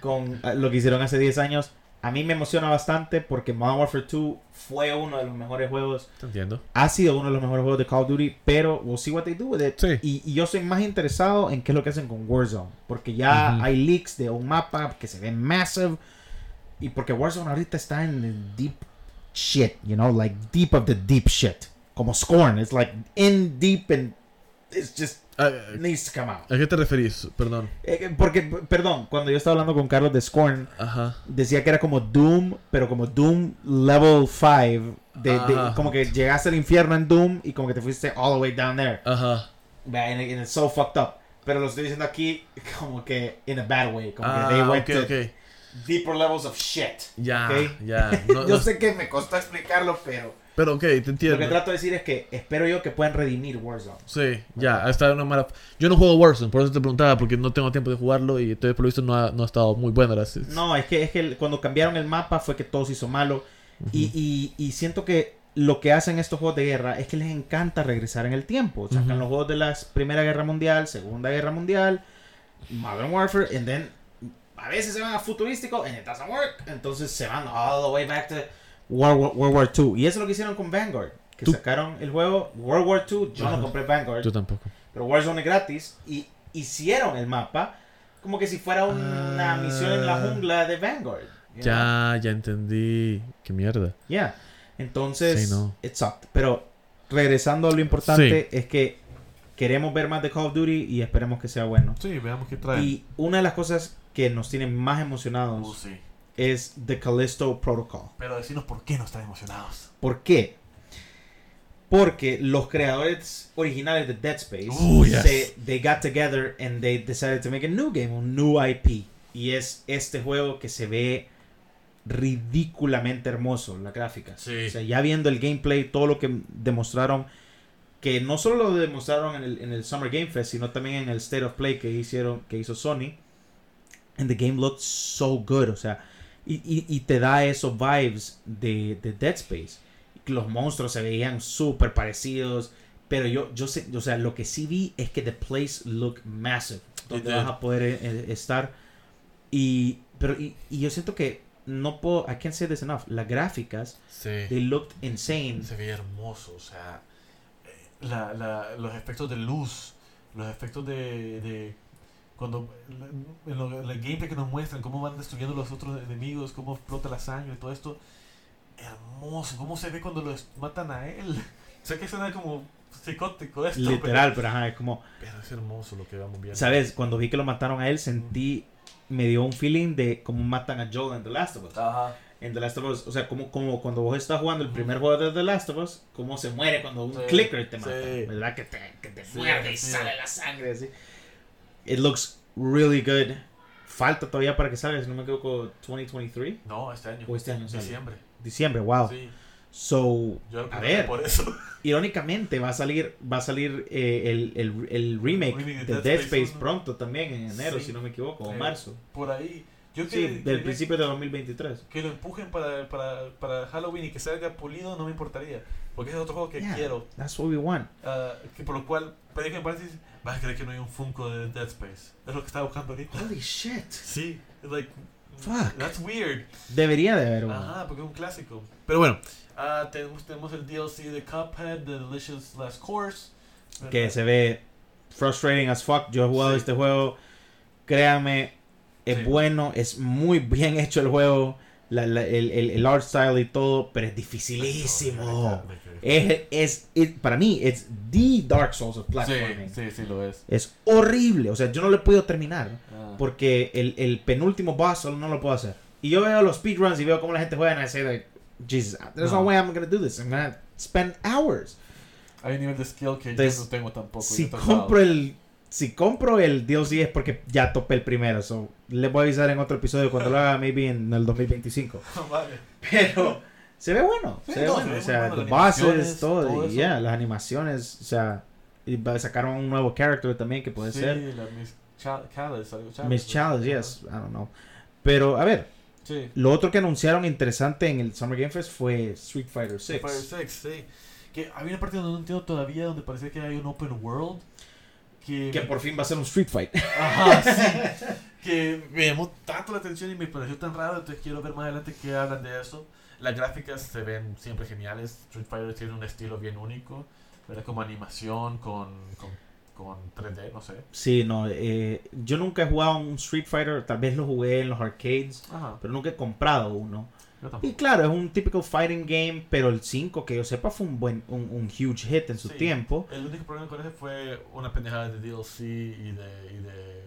con eh, lo que hicieron hace 10 años. A mí me emociona bastante porque Modern Warfare 2 fue uno de los mejores juegos te entiendo. ha sido uno de los mejores juegos de Call of Duty, pero we'll see what they do with it. Sí. Y, y yo soy más interesado en qué es lo que hacen con Warzone, porque ya hay leaks de un mapa que se ve massive y porque Warzone ahorita está en deep shit, you know, like deep of the deep shit, como Scorn, it's like in deep and it's just Ah, needs to come out. ¿A qué te referís? Perdón. Eh, porque, perdón, cuando yo estaba hablando con Carlos de Scorn, Ajá. decía que era como Doom, pero como Doom level 5, de, de- como que llegaste al infierno en Doom y como que te fuiste all the way down there. Ajá. Man, and, it- and it's so fucked up. Pero lo estoy diciendo aquí <laughs> como que in a bad way. Como Ah, que they went ok, to ok. deeper levels of shit. Ya, ok. ya. No, <laughs> Yo no- sé que me costó explicarlo, pero pero ok, te lo que entiendo. trato de decir es que espero yo que puedan redimir Warzone. Sí, ya, ha estado una mala... Yo no juego Warzone, por eso te preguntaba, porque no tengo tiempo de jugarlo y entonces por lo visto no ha, no ha estado muy bueno. Las... No, es que, es que cuando cambiaron el mapa fue que todo se hizo malo. y, y, y siento que lo que hacen estos juegos de guerra es que les encanta regresar en el tiempo. Sacan Ujú. los juegos de la Primera Guerra Mundial, Segunda Guerra Mundial, Modern Warfare, and then a veces se van a futurístico and it doesn't work. Entonces se van all the way back to World, War- World War II. Y eso es lo que hicieron con Vanguard. Que Tú- sacaron el juego World War II. Yo Ajá. no compré Vanguard, Yo tampoco. pero Warzone es gratis. Y hicieron el mapa como que si fuera una Ah. misión en la jungla de Vanguard. you know? Ya, ya entendí. Qué mierda. Yeah. Entonces, Sí, no. it sucked. Pero regresando a lo importante es que queremos ver más de Call of Duty y esperemos que sea bueno. Sí, veamos qué Y una de las cosas que nos tiene más emocionados Uh, sí. Es The Callisto Protocol. Pero decinos por qué no están emocionados. ¿Por qué? Porque los creadores originales de Dead Space yes. se, they got together and they decided to make a new game, un new IP. Y es este juego que se ve ridículamente hermoso, la gráfica. Sí. O sea, ya viendo el gameplay, todo lo que demostraron, que no solo lo demostraron en el, en el Summer Game Fest, sino también en el State of Play que hicieron, que hizo Sony. And the game looked so good, o sea, y, y- y te da esos vibes de, de Dead Space. Los monstruos se veían súper parecidos, pero yo, yo sé, o sea, lo que sí vi es que the place looked massive, donde vas a poder eh, eh, estar. Y, pero, y, y yo siento que no puedo, I can't say this enough, las gráficas, Sí. they looked insane. Se veía hermoso, o sea, eh, la, la- los efectos de luz, los efectos de, de cuando en, lo- en el gameplay que nos muestran cómo van destruyendo los otros enemigos, cómo explota la sangre, todo esto, hermoso, cómo se ve cuando los matan a él. <laughs> Sé que suena como psicótico esto, Literal, pero ajá, es como, pero, pero es hermoso lo que vamos viendo. ¿sabes? Cuando vi que lo mataron a él, sentí, me dio un feeling de cómo matan a Joel en The Last of Us. Ajá. En The Last of Us, o sea, como, como cuando vos estás jugando el primer juego de The Last of Us, cómo se muere cuando un Sí, clicker te mata, sí. ¿verdad? Que te, que te Sí, muerde y sale la sangre, así. It looks really good. Falta todavía para que salga, si no me equivoco, 2023, No, este año. o este año sale. Diciembre. Diciembre, wow. Sí. So, Yo a ver, por eso. <laughs> irónicamente va a salir va a salir eh, el, el, el remake Remake de de Dead Space, pronto también en enero, Sí. si no me equivoco, o Sí. marzo. Por ahí. Yo Sí, que, del quería- principio de 2023. que lo empujen para, para, para Halloween y que salga pulido no me importaría. Porque es otro juego que Yeah. quiero. That's what we want. ah, que por lo cual, pero que en paréntesis, vas a creer que no hay un Funko de Dead Space. Es lo que estaba buscando ahorita. Holy shit. Sí, es like. Fuck. That's weird. Debería de haber uno. Ajá, porque es un clásico. Pero bueno, ah, tenemos, tenemos el DLC de Cuphead, The Delicious Last Course. Que ¿verdad? se ve frustrating as fuck. Yo he jugado Sí. este juego. Créame, es Sí. bueno, es muy bien hecho el juego. la- la- el, el, el art style y todo, pero es dificilísimo. Es, es, it- para mí, es the Dark Souls of platforming. Sí, sí, sí lo es. Es horrible. O sea, yo no lo he podido terminar. Ah. Porque el, el penúltimo boss solo no lo puedo hacer. Y yo veo los speedruns y veo cómo la gente juega y I say like, Jesus, there's no, No. way I'm gonna do this. I'm gonna spend hours. Hay un nivel de skill que Entonces, yo no tengo tampoco. Si compro el si compro el DLC es porque ya topé el primero. So, le voy a avisar en otro episodio cuando lo haga, maybe en el 2025. <laughs> vale. Pero se ve bueno. Sí, se ve no, bueno. se O sea, bosses, animaciones, todo. todo y yeah, las animaciones. O sea, y sacaron un nuevo character también que puede sí, ser. la Miss Cha- Chalice, Miss. Chalice, yes. I don't know. Pero, a ver, Sí. lo otro que anunciaron interesante en el Summer Game Fest fue Street Fighter 6. Fire 6, sí. Que había una parte donde no entiendo todavía, donde parecía que hay un open world. Que, Que por fin va a ser un Street Fight. Ajá, sí. que me llamó tanto la atención y me pareció tan raro, entonces quiero ver más adelante qué hablan de eso. Las gráficas se ven siempre geniales. Street Fighter tiene un estilo bien único, ¿verdad? Como animación con, con, con 3D, no sé. Sí, no. eh, yo nunca he jugado un Street Fighter. Tal vez lo jugué en los arcades. Ajá, Pero nunca he comprado uno. Y claro, es un típico fighting game. Pero el 5, que yo sepa, fue un buen un, un huge hit en su Sí. tiempo. El único problema con ese fue una pendejada de DLC y de, y de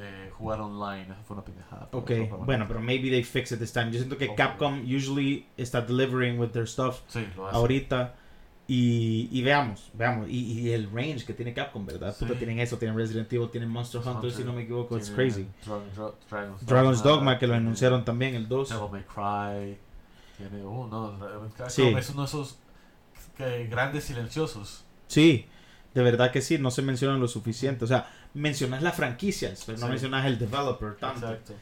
eh, jugar online. Fue una pendejada. Ok, eso bueno, pero maybe they fix it this time. Yo siento que Ojalá. Capcom usually está delivering with their stuff Sí, lo hace. ahorita. Y, y veamos, veamos. Y, y el range que tiene Capcom, ¿verdad? Sí. Puta, tienen eso, tienen Resident Evil, tienen Monster Hunter, si no me equivoco, it's crazy. Dragon- Dra- Dragon's, Dragon's Dogma, que lo anunciaron también, el 2. Devil May Cry. Tiene, uh, no, Dragon's Cry Sí. es uno de esos que, grandes silenciosos. Sí, de verdad que sí, no se mencionan lo suficiente. O sea, mencionas las franquicias, pero no Sí. mencionas el developer tanto. Exacto.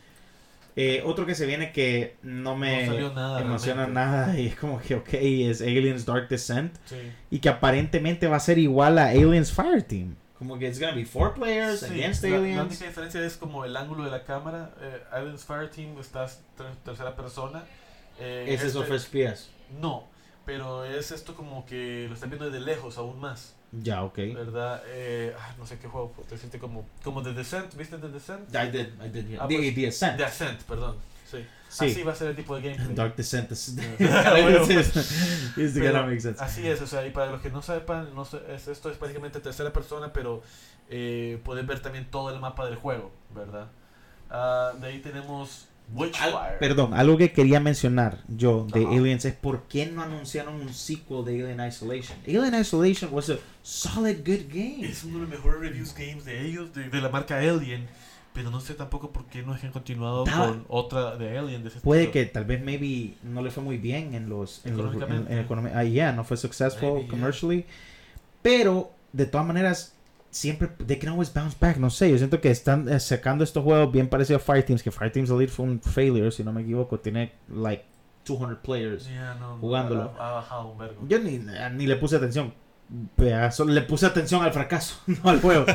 Eh, otro que se viene que no me No salió nada, emociona realmente. nada <laughs> y es como que, ok, es Aliens Dark Descent. Sí. Y que aparentemente va a ser igual a Aliens Fireteam. Como que it's gonna be four players Sí, against la, la aliens. única diferencia es como el ángulo de la cámara. Eh, Aliens Fireteam estás ter- tercera persona. Eh, es este- of FPS. No, pero es esto como que lo estás viendo desde lejos aún más. Ya, ok. ¿Verdad? Eh, ah, no sé qué juego, decirte como, como The Descent, ¿viste The Descent? I did, I did, yeah. Ah, the, pues, the Ascent. The Ascent, perdón. Sí. Sí. Así va a ser el tipo de gameplay. <laughs> Dark Descent <laughs> <laughs> is, Bueno, is, gonna make sense. Así es, o sea, y para los que no sepan, no sé, es- esto es prácticamente tercera persona, pero eh, puedes ver también todo el mapa del juego, ¿verdad? Ah, de ahí tenemos. Al- perdón, algo que quería mencionar yo de Ajá. Aliens es por qué no anunciaron un sequel de Alien Isolation. Alien Isolation was a solid good game. Es uno de los mejores reviews games de ellos, de, de la marca Alien, pero no sé tampoco por qué no han continuado con otra de Alien de ese Puede estilo. que tal vez maybe no le fue muy bien en los en los en, Económicamente. en economi- ah, yeah, no fue successful Maybe, yeah. commercially, pero de todas maneras siempre they can always bounce back, no sé, yo siento que están eh, sacando estos juegos bien parecidos a Fireteams, que Fireteams Elite fue un failure si no me equivoco, tiene like 200 players. Ya, no, jugándolo. Ha, ha bajado un vergo. Yo ni, ni le puse atención. Solo le puse atención al fracaso, <laughs> no al juego.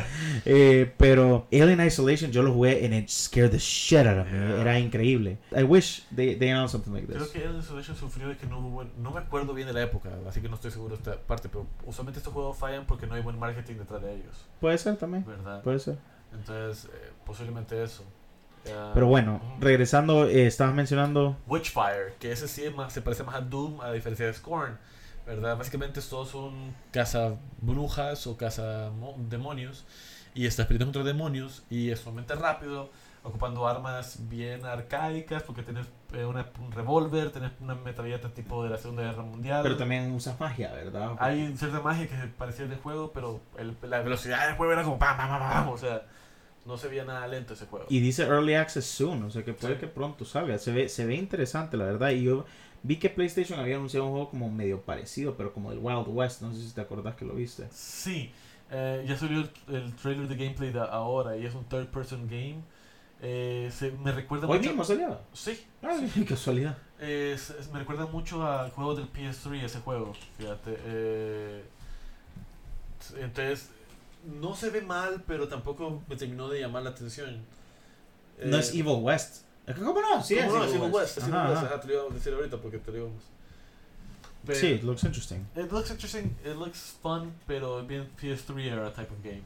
Eh, pero Alien Isolation yo lo jugué and it scared the shit out of me. Yeah. Era increíble. I wish they, they announced something like Creo this. que Alien Isolation sufrió de que no hubo no me acuerdo bien de la época, así que no estoy seguro de esta parte, pero usualmente estos juegos fallan porque no hay buen marketing detrás de ellos, Puede ser también. ¿verdad? Puede ser. Entonces, eh, posiblemente eso. Pero bueno, regresando, eh, estabas mencionando. Witchfire, que ese sí es más, se parece más a Doom a diferencia de Scorn, ¿verdad? Básicamente todos son caza brujas o caza mo- demonios y estás peleando contra demonios y es sumamente rápido, ocupando armas bien arcaicas porque tienes eh, una- un revólver, tienes una metralleta tipo de la Segunda Guerra Mundial. Pero también usas magia, ¿verdad? Hay cierta magia que parecía del juego, pero el- la velocidad del juego era como pam, pam, pam, pam, o sea, no se veía nada lento ese juego. Y dice Early Access soon, o sea que puede Sí. que pronto salga. Se ve, se ve interesante, la verdad. Y yo vi que PlayStation había anunciado un juego como medio parecido, pero como del Wild West. No sé si te acordás que lo viste. Sí, eh, ya salió el, el trailer de gameplay de ahora y es un third person game. Eh, se- me recuerda Hoy mucho. mismo salió. Sí, Ay, qué casualidad. eh, se- me recuerda mucho al juego del PS3 ese juego. Fíjate. entonces, no se ve mal, pero tampoco me terminó de llamar la atención. No es Evil West. ¿Cómo no? Sí, ¿cómo es no? Evil Evil West. es Ajá, West, ajá. ajá, te lo iba a decir ahorita porque te lo íbamos. Pero- Sí, it looks interesting. It looks interesting, it looks fun, pero es bien PS3 era type of game.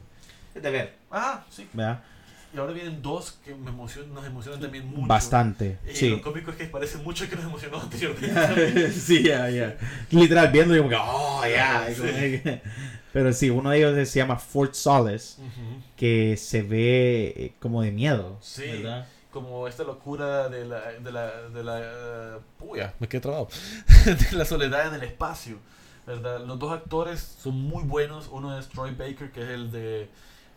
De ver. Ah, sí. ¿Verdad? Y ahora vienen dos que me emocionan, nos emocionan también mucho. Bastante. Y Sí. lo cómico es que parece mucho que nos emocionó anteriormente. <laughs> sí, ya, ya. Literal, viendo y como que, oh, ya. Sí. <laughs> Pero sí, uno de ellos se llama Fort Solace, Ujú. que se ve eh, como de miedo. Sí. ¿verdad? Como esta locura de la. de la. de la. eh, puya, me quedé trabado. <laughs> de la soledad en el espacio. ¿Verdad? Los dos actores son muy buenos. Uno es Troy Baker, que es el de.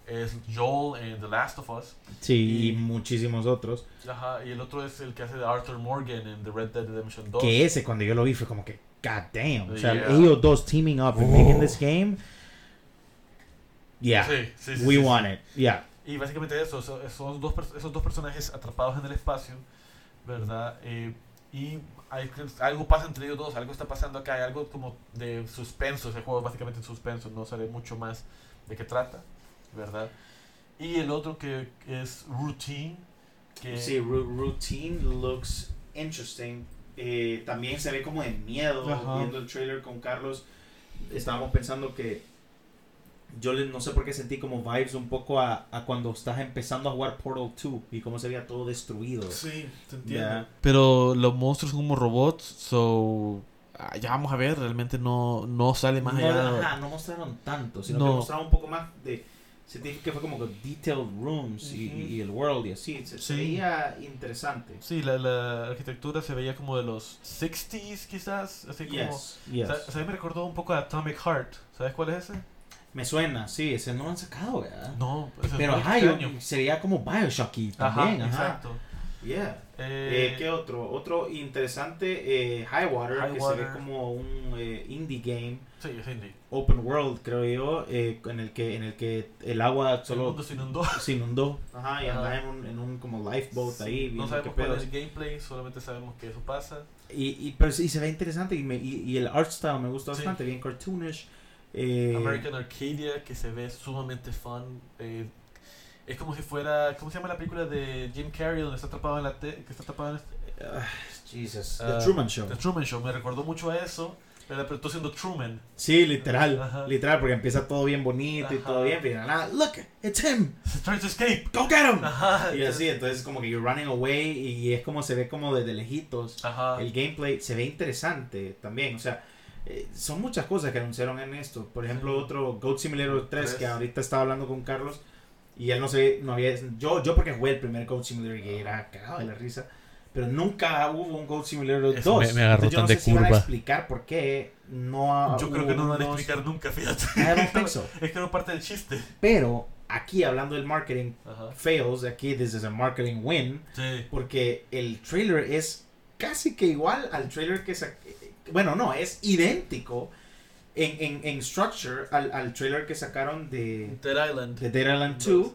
es Joel en The Last of Us. Sí, y, Y- muchísimos otros. Ajá, y el otro es el que hace de Arthur Morgan en The Red Dead Redemption 2. Que ese, cuando yo lo vi, fue como que, god damn. O sea, Yeah. ellos dos teaming up and Oh. making this game. Yeah, Sí, sí, sí, we want it. Yeah. Y básicamente eso, so- esos dos, esos dos personajes atrapados en el espacio, ¿verdad? Eh, y hay, algo pasa entre ellos dos, algo está pasando acá, hay algo como de suspenso, ese juego básicamente en suspenso, no sabe mucho más de qué trata, ¿verdad? Y el otro que es Routine, que Sí, Routine looks interesting. Eh, también se ve como de miedo Ajá. viendo el trailer con Carlos. Estábamos pensando que yo le- no sé por qué sentí como vibes un poco a, a cuando estás empezando a jugar Portal 2 y cómo se veía todo destruido. Sí, te entiendo. Pero los monstruos son como robots, so ah, ya vamos a ver, realmente no, no sale más no, allá. ajá, no mostraron tanto, sino No. que mostraron un poco más de Sentí que fue como con detailed rooms y, Ujú. y el world y así. Se, se Sí. veía interesante. Sí, la, la arquitectura se veía como de los 60s quizás, así como... Yes, yes. O sea, o sea, me recordó un poco a Atomic Heart. ¿Sabes cuál es ese? Me suena, sí, ese no lo han sacado, ¿verdad? No, ese es Pero ajá, yo- extraño. se veía como Bioshock y Ajá, también, ajá. exacto. Yeah. Eh, Eh, ¿Qué otro? Otro interesante, eh, Highwater, que se ve como un eh, indie game, Sí, es indie. open world, creo yo, eh, en el que en el que el agua El solo mundo se inundó. <laughs> se inundó. Ajá, y Ajá. andaba en un, en un como lifeboat Sí, ahí, no viendo sabemos qué cuál es el gameplay, solamente sabemos que eso pasa. Y, y, pero sí, se ve interesante y, me, y, y el art style me gusta Sí. bastante, bien cartoonish. Eh, American Arcadia, que se ve sumamente fun. eh, es como si fuera, ¿cómo se llama la película de Jim Carrey donde está atrapado en la te- que está atrapado en este- ah, Jesus. Ah, The Truman Show. The Truman Show? Me recordó mucho a eso, pero estoy siendo Truman. Sí, literal. Ajá. Literal, porque empieza todo bien bonito y todo bien, pero nada, look, it's him. Trying to escape. Go get him. Ajá. Y así, entonces como que you're running away y es como se ve como desde lejitos. Ajá. El gameplay se ve interesante también, o sea, eh, son muchas cosas que anunciaron en esto. Por ejemplo, Sí. otro Goat Simulator 3 Tres. que ahorita estaba hablando con Carlos y él no sé, no había yo yo porque jugué el primer Goat Simulator y era cagado de la risa, pero nunca hubo un Goat Simulator Eso 2. me- me agarró Entonces, yo tan no de sé si van a explicar por qué no ha- Yo creo que no van a explicar nunca, fíjate. <laughs> Es que no parte del chiste. Pero aquí hablando del marketing Ajá. fails, aquí this is a marketing win. Sí. Porque el trailer es casi que igual al trailer que sa- Bueno, no, es idéntico en, en, en structure al, al trailer que sacaron de, Dead Island. de Dead Island 2.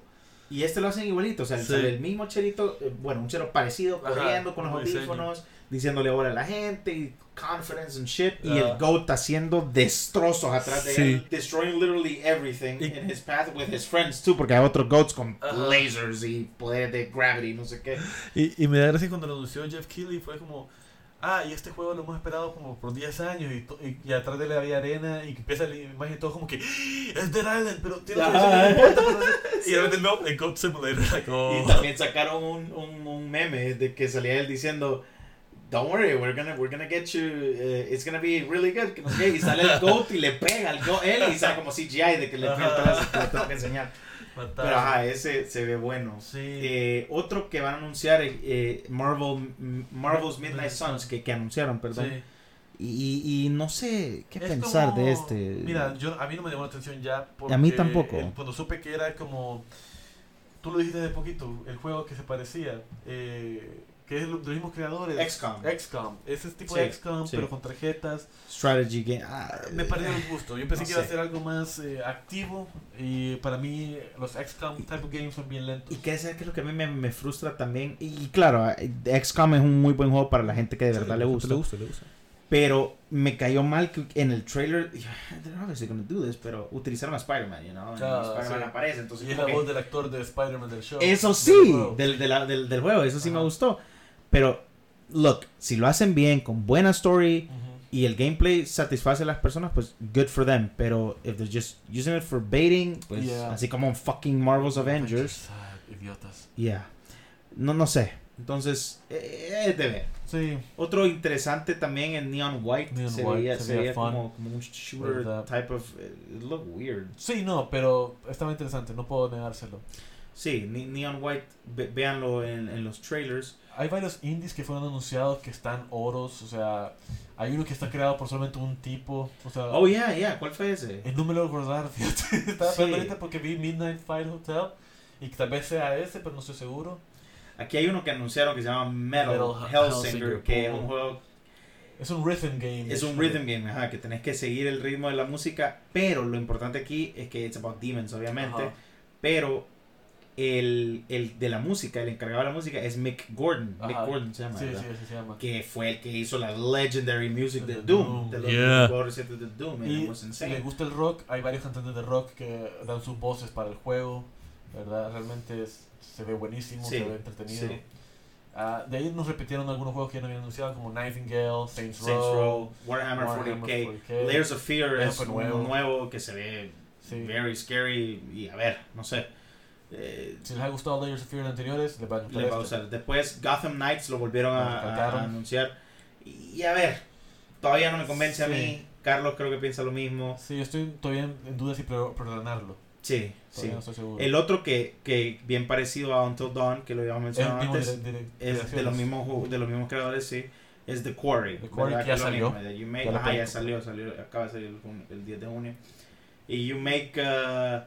Y este lo hacen igualito, o sea, Sí. el mismo cherito, eh, bueno, un chero parecido, Ajá, corriendo con los diseño. audífonos, diciéndole hola a la gente, y confidence and shit, y Ah. el GOAT haciendo destrozos atrás de Sí. él, destroying literally everything Y- in his path with his friends too, porque hay otros GOATs con lasers y poderes de gravity, no sé qué. Y, y me da gracia cuando lo anunció Jeff Keighley, fue como, ah, y este juego lo hemos esperado como por 10 años, y, y, y atrás de él había arena, y que empieza la imagen y todo como que, es Dead Island, pero tiene que <laughs> Y de repente no, en Code Simulator, <laughs> like, oh. Y también sacaron un, un, un meme de que salía él diciendo Don't worry, we're gonna, we're gonna get you, uh, it's gonna be really good. que no sé qué, Y sale el <laughs> GOAT y le pega al GOAT, él y sale como CGI de que le pega el pedazo que le tengo que enseñar. Pero ajá, ese se ve bueno. Sí. Eh, otro que van a anunciar, eh, Marvel, M- Marvel's Midnight Suns, que, que anunciaron, perdón. Sí. Y, y no sé qué Es pensar como- de este. Mira, yo, a mí no me llamó la atención ya. Porque A mí tampoco. cuando supe que era como. Tú lo dijiste de poquito, el juego que se parecía. eh, que es de los mismos creadores. XCOM. XCOM. Ese tipo Sí, de XCOM, sí. pero con tarjetas. Strategy game. ah, Me pareció el gusto. Yo pensé no que iba a ser algo más eh, activo. Y para mí, los XCOM type of games son bien lentos. Y que es que es lo que a mí me, me frustra también. Y claro, eh, XCOM es un muy buen juego para la gente que de verdad Sí, le gusta. Le gusta, le gusta. Pero me cayó mal que en el trailer. They're obviously gonna do this, pero utilizaron a Spider-Man, you know. y Ah, Spider-Man sí. aparece. Entonces, Y es la que- voz del actor de Spider-Man del show. Eso del sí, del, de la- del, del juego, eso sí me Ajá. gustó. Pero, look, si lo hacen bien, con buena story Ujú. y el gameplay satisface a las personas, pues good for them. Pero if they're just using it for baiting, pues Yeah. así como en fucking Marvel's Avengers, idiotas. yeah. No, no sé. Entonces, eh, es de ver. Sí. Otro interesante también en Neon White. Neon se White, veía, se se veía veía fun. como, como un shooter type of. It looked weird. Sí, no, pero estaba interesante, no puedo negárselo. Sí, Ne- Neon White, ve- véanlo en, en los trailers. Hay varios indies que fueron anunciados que están oros, o sea, hay uno que está creado por solamente un tipo, o sea, Oh, yeah, yeah. ¿Cuál fue ese? eh, no me lo acordar, <laughs> fíjate. Estaba Sí. ahorita porque vi Midnight Fire Hotel y que tal vez sea ese, pero no estoy seguro. Aquí hay uno que anunciaron que se llama Metal, Metal Hellsinger, Hellsinger, que es oh. un juego, Es un rhythm game. es un rhythm game, ajá, que tenés que seguir el ritmo de la música, pero lo importante aquí es que it's about demons, obviamente, Ajá. pero el, el de la música, el encargado de la música es Mick Gordon, Mick Ajá. Gordon se llama, Sí, sí, se llama. que fue el que hizo la legendary music de De Doom, Doom, de los yeah. de Doom, Y si les gusta el rock, hay varios cantantes de rock que dan sus voces para el juego, ¿verdad? Realmente es- se ve buenísimo, Sí, se ve entretenido. sí. Ah, de ahí nos repitieron algunos juegos que ya no habían anunciado, como Nightingale, Saints, Saints Row. Row, Warhammer, Warhammer 40k, 40K. Layers of Fear Es es un nuevo. nuevo que se ve Sí. very scary y a ver, no sé. Eh, Si les ha gustado Layers of Fear anteriores, les va a gustar le va a este. gustar. Después Gotham Knights lo volvieron a, a- a anunciar. Y, a ver, todavía no me convence a Sí. mí. Carlos creo que piensa lo mismo. Sí, yo estoy todavía en duda si preordenarlo. Sí, sí. No estoy. El otro que, que bien parecido a Until Dawn, que lo habíamos mencionado antes, dire- dire- es de los mismos de los mismos creadores, sí. Es The Quarry. The Quarry, que ya lo salió. mismo, de You Make, Ya salió, salió, acaba de salir el, el 10 de junio. Y you make uh,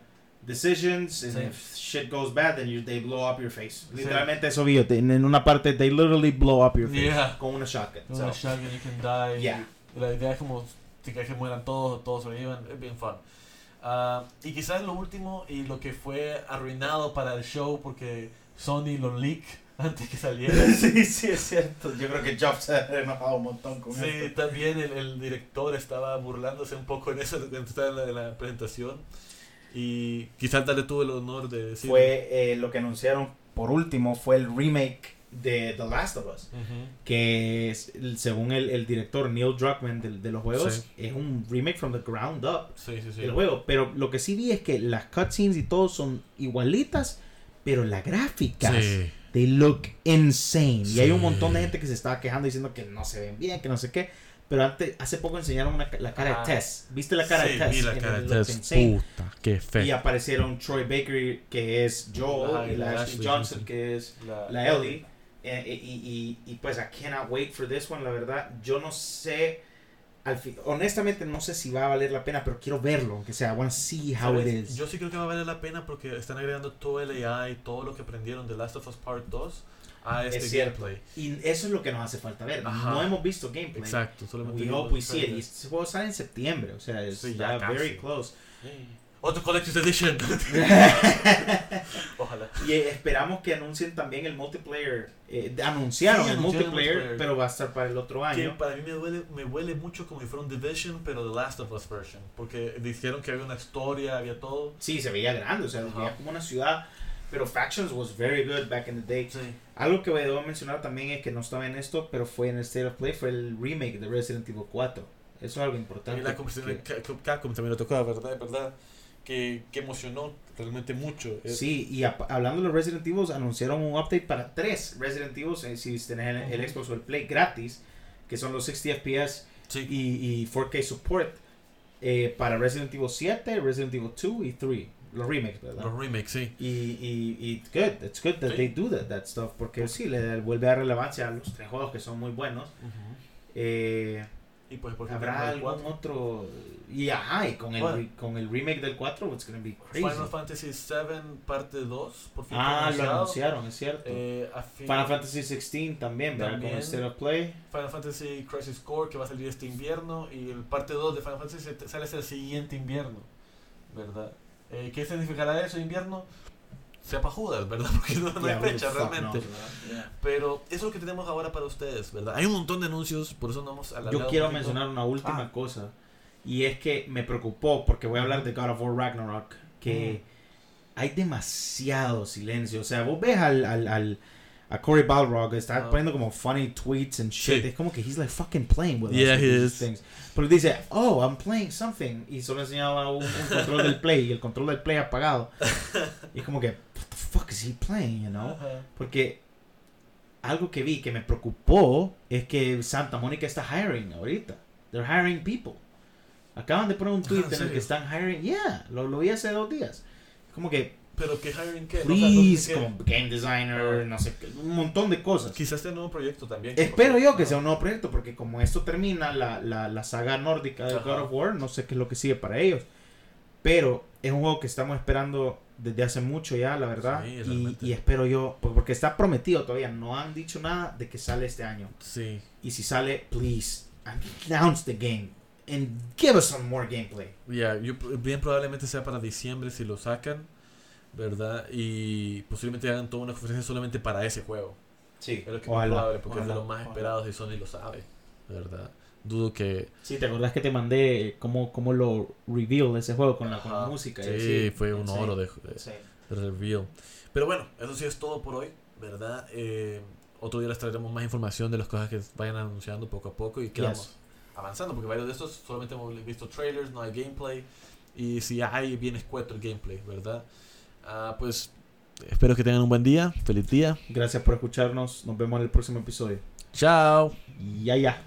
decisions, and Sí. if shit goes bad, then you, they blow up your face. Sí. Literalmente eso vi, en una parte, they literally blow up your face Yeah. con una shotgun. No, So, una shotgun, you can die. Yeah. La idea es como si que mueran todos, todos sobrevivan. Es bien fun. Ah, y quizás lo último y lo que fue arruinado para el show porque Sony lo leak <laughs> antes que saliera. <laughs> sí, sí, es cierto. Yo creo que Jobs <laughs> se ha enojado un montón con Sí, esto. también el, el director estaba burlándose un poco en eso cuando estaba en la, en la presentación. Y quizás vez tuvo el honor de decir. Fue eh, lo que anunciaron por último, fue el remake de The Last of Us. Ujú. que es, según el, el director Neil Druckmann de, de los juegos, Sí. es un remake from the ground up Sí, sí, del juego. Pero lo que sí vi es que las cutscenes y todo son igualitas, pero las gráficas, they look insane. Y hay un montón de gente que se estaba quejando diciendo que no se ven bien, que no sé qué. Pero antes, hace poco enseñaron una la cara Ah. de Tess. ¿Viste la cara Sí, de Tess? vi la cara it de Tess. insane. Puta, qué feo. Y aparecieron Troy Baker, que es Joel, Ah, y la Ashley Ashley Johnson, que es La, la Ellie. eh, y, y, y, y, pues I cannot wait for this one, la verdad. Yo no sé, al fin, honestamente no sé si va a valer la pena, pero quiero verlo, aunque sea, I want to see how it ¿Sabes? is. Yo sí creo que va a valer la pena porque están agregando todo el AI, todo lo que aprendieron de Last of Us Part 2 a este Es gameplay. Y eso es lo que nos hace falta ver. Ajá. No hemos visto gameplay. Exacto, solamente We hope we see it. Y este juego sale en septiembre, o sea, es Sí, ya very close. Otro Collector's Edition. <laughs> Ojalá. y eh, esperamos que anuncien también el multiplayer. eh, anunciaron Sí, el anunciaron el multiplayer, multiplayer. pero va a estar para el otro Que año. para mí me huele, me huele mucho como si fuera un Division, pero The Last of Us version. Porque dijeron que había una historia, había todo. Sí, se veía grande, o sea, se Ajá. veía como una ciudad. Pero Factions was very good back in the day. Sí. Algo que debo mencionar también es que no estaba en esto, pero fue en el State of Play, fue el remake de Resident Evil 4. Eso es algo importante. Y la conversación de que- Ca- Capcom también lo tocó, ¿verdad? ¿verdad? Que, que emocionó realmente mucho. Sí, y ap- hablando de los Resident Evil, anunciaron un update para tres Resident Evil, eh, si tenés el, el Ujú. Xbox o el Play gratis, que son los 60 FPS sí. y, y 4K support eh, para Resident Evil 7, Resident Evil 2 y 3. Los remakes, ¿verdad? Los remakes, sí. Y, y, y it's good, it's good that Sí. they do that, that stuff, porque sí, le vuelve a dar relevancia a los tres juegos que son muy buenos. Eh, Y pues por ¿Habrá algún 4. otro? Y ajá, y con el, Bueno. con el remake del 4, it's gonna be crazy. Final Fantasy VII parte 2, por fin ah, lo anunciaron, es cierto. Eh, fin- Final Fantasy 16 también, ¿verdad? Con el State of Play. Final Fantasy Crisis Core que va a salir este invierno y el parte 2 de Final Fantasy sale el siguiente invierno, ¿verdad? Eh, ¿Qué significará eso invierno? Sepa Judas, ¿verdad? <laughs> Porque no, no hay fecha realmente. Yeah. Pero eso es lo que tenemos ahora para ustedes, ¿verdad? Hay un montón de anuncios, por eso no hemos alargado Yo quiero un mencionar una última Ah. cosa. Y es que me preocupó, porque voy a hablar de God of War Ragnarok, que hay demasiado silencio. O sea, vos ves al, al, al a Cory Balrog, está Ah. poniendo como funny tweets and shit. Sí. Es como que he's like fucking playing with us Yeah, he these is. things. Pero dice, oh, I'm playing something. Y solo enseñaba un, un control del play y el control del play apagado. <laughs> y es como que, what the fuck is he playing, you know? Ajá. Porque algo que vi que me preocupó es que Santa Mónica está hiring ahorita. They're hiring people. Acaban de poner un tweet Ah, ¿en en el que están hiring. Yeah, lo, lo vi hace dos días. Como que, Pero que hiring qué? No, o sea, no como game designer, no sé, un montón de cosas. Quizás este nuevo proyecto también. Espero yo que Ah. sea un nuevo proyecto, porque como esto termina la, la, la saga nórdica de Ajá. God of War, no sé qué es lo que sigue para ellos. Pero es un juego que estamos esperando desde hace mucho ya, la verdad. Sí, y, y espero yo, por- porque está prometido todavía, no han dicho nada de que sale este año. Sí. Y si sale, please, announce the game. And give us some more gameplay. Ya, yo bien probablemente sea para diciembre si lo sacan, ¿verdad? Y posiblemente hagan toda una conferencia solamente para ese juego. Sí, Es lo que es ojalá, probable porque es de ojalá, los más ojalá. esperados y Sony lo sabe, ¿verdad? Dudo que... Sí, ¿te acordás que te mandé cómo, cómo lo reveal ese juego con la, con la música? Sí, y así? fue un Sí, oro de, de- sí. de reveal. Pero bueno, eso sí es todo por hoy, ¿verdad? Eh, otro día les traeremos más información de las cosas que vayan anunciando poco a poco y que Yes. vamos avanzando, porque varios de estos solamente hemos visto trailers, no hay gameplay, y si hay, bien escueto el gameplay, ¿verdad? Ah, pues espero que tengan un buen día, feliz día, Gracias por escucharnos. Nos vemos en el próximo episodio. chao. Ya, ya.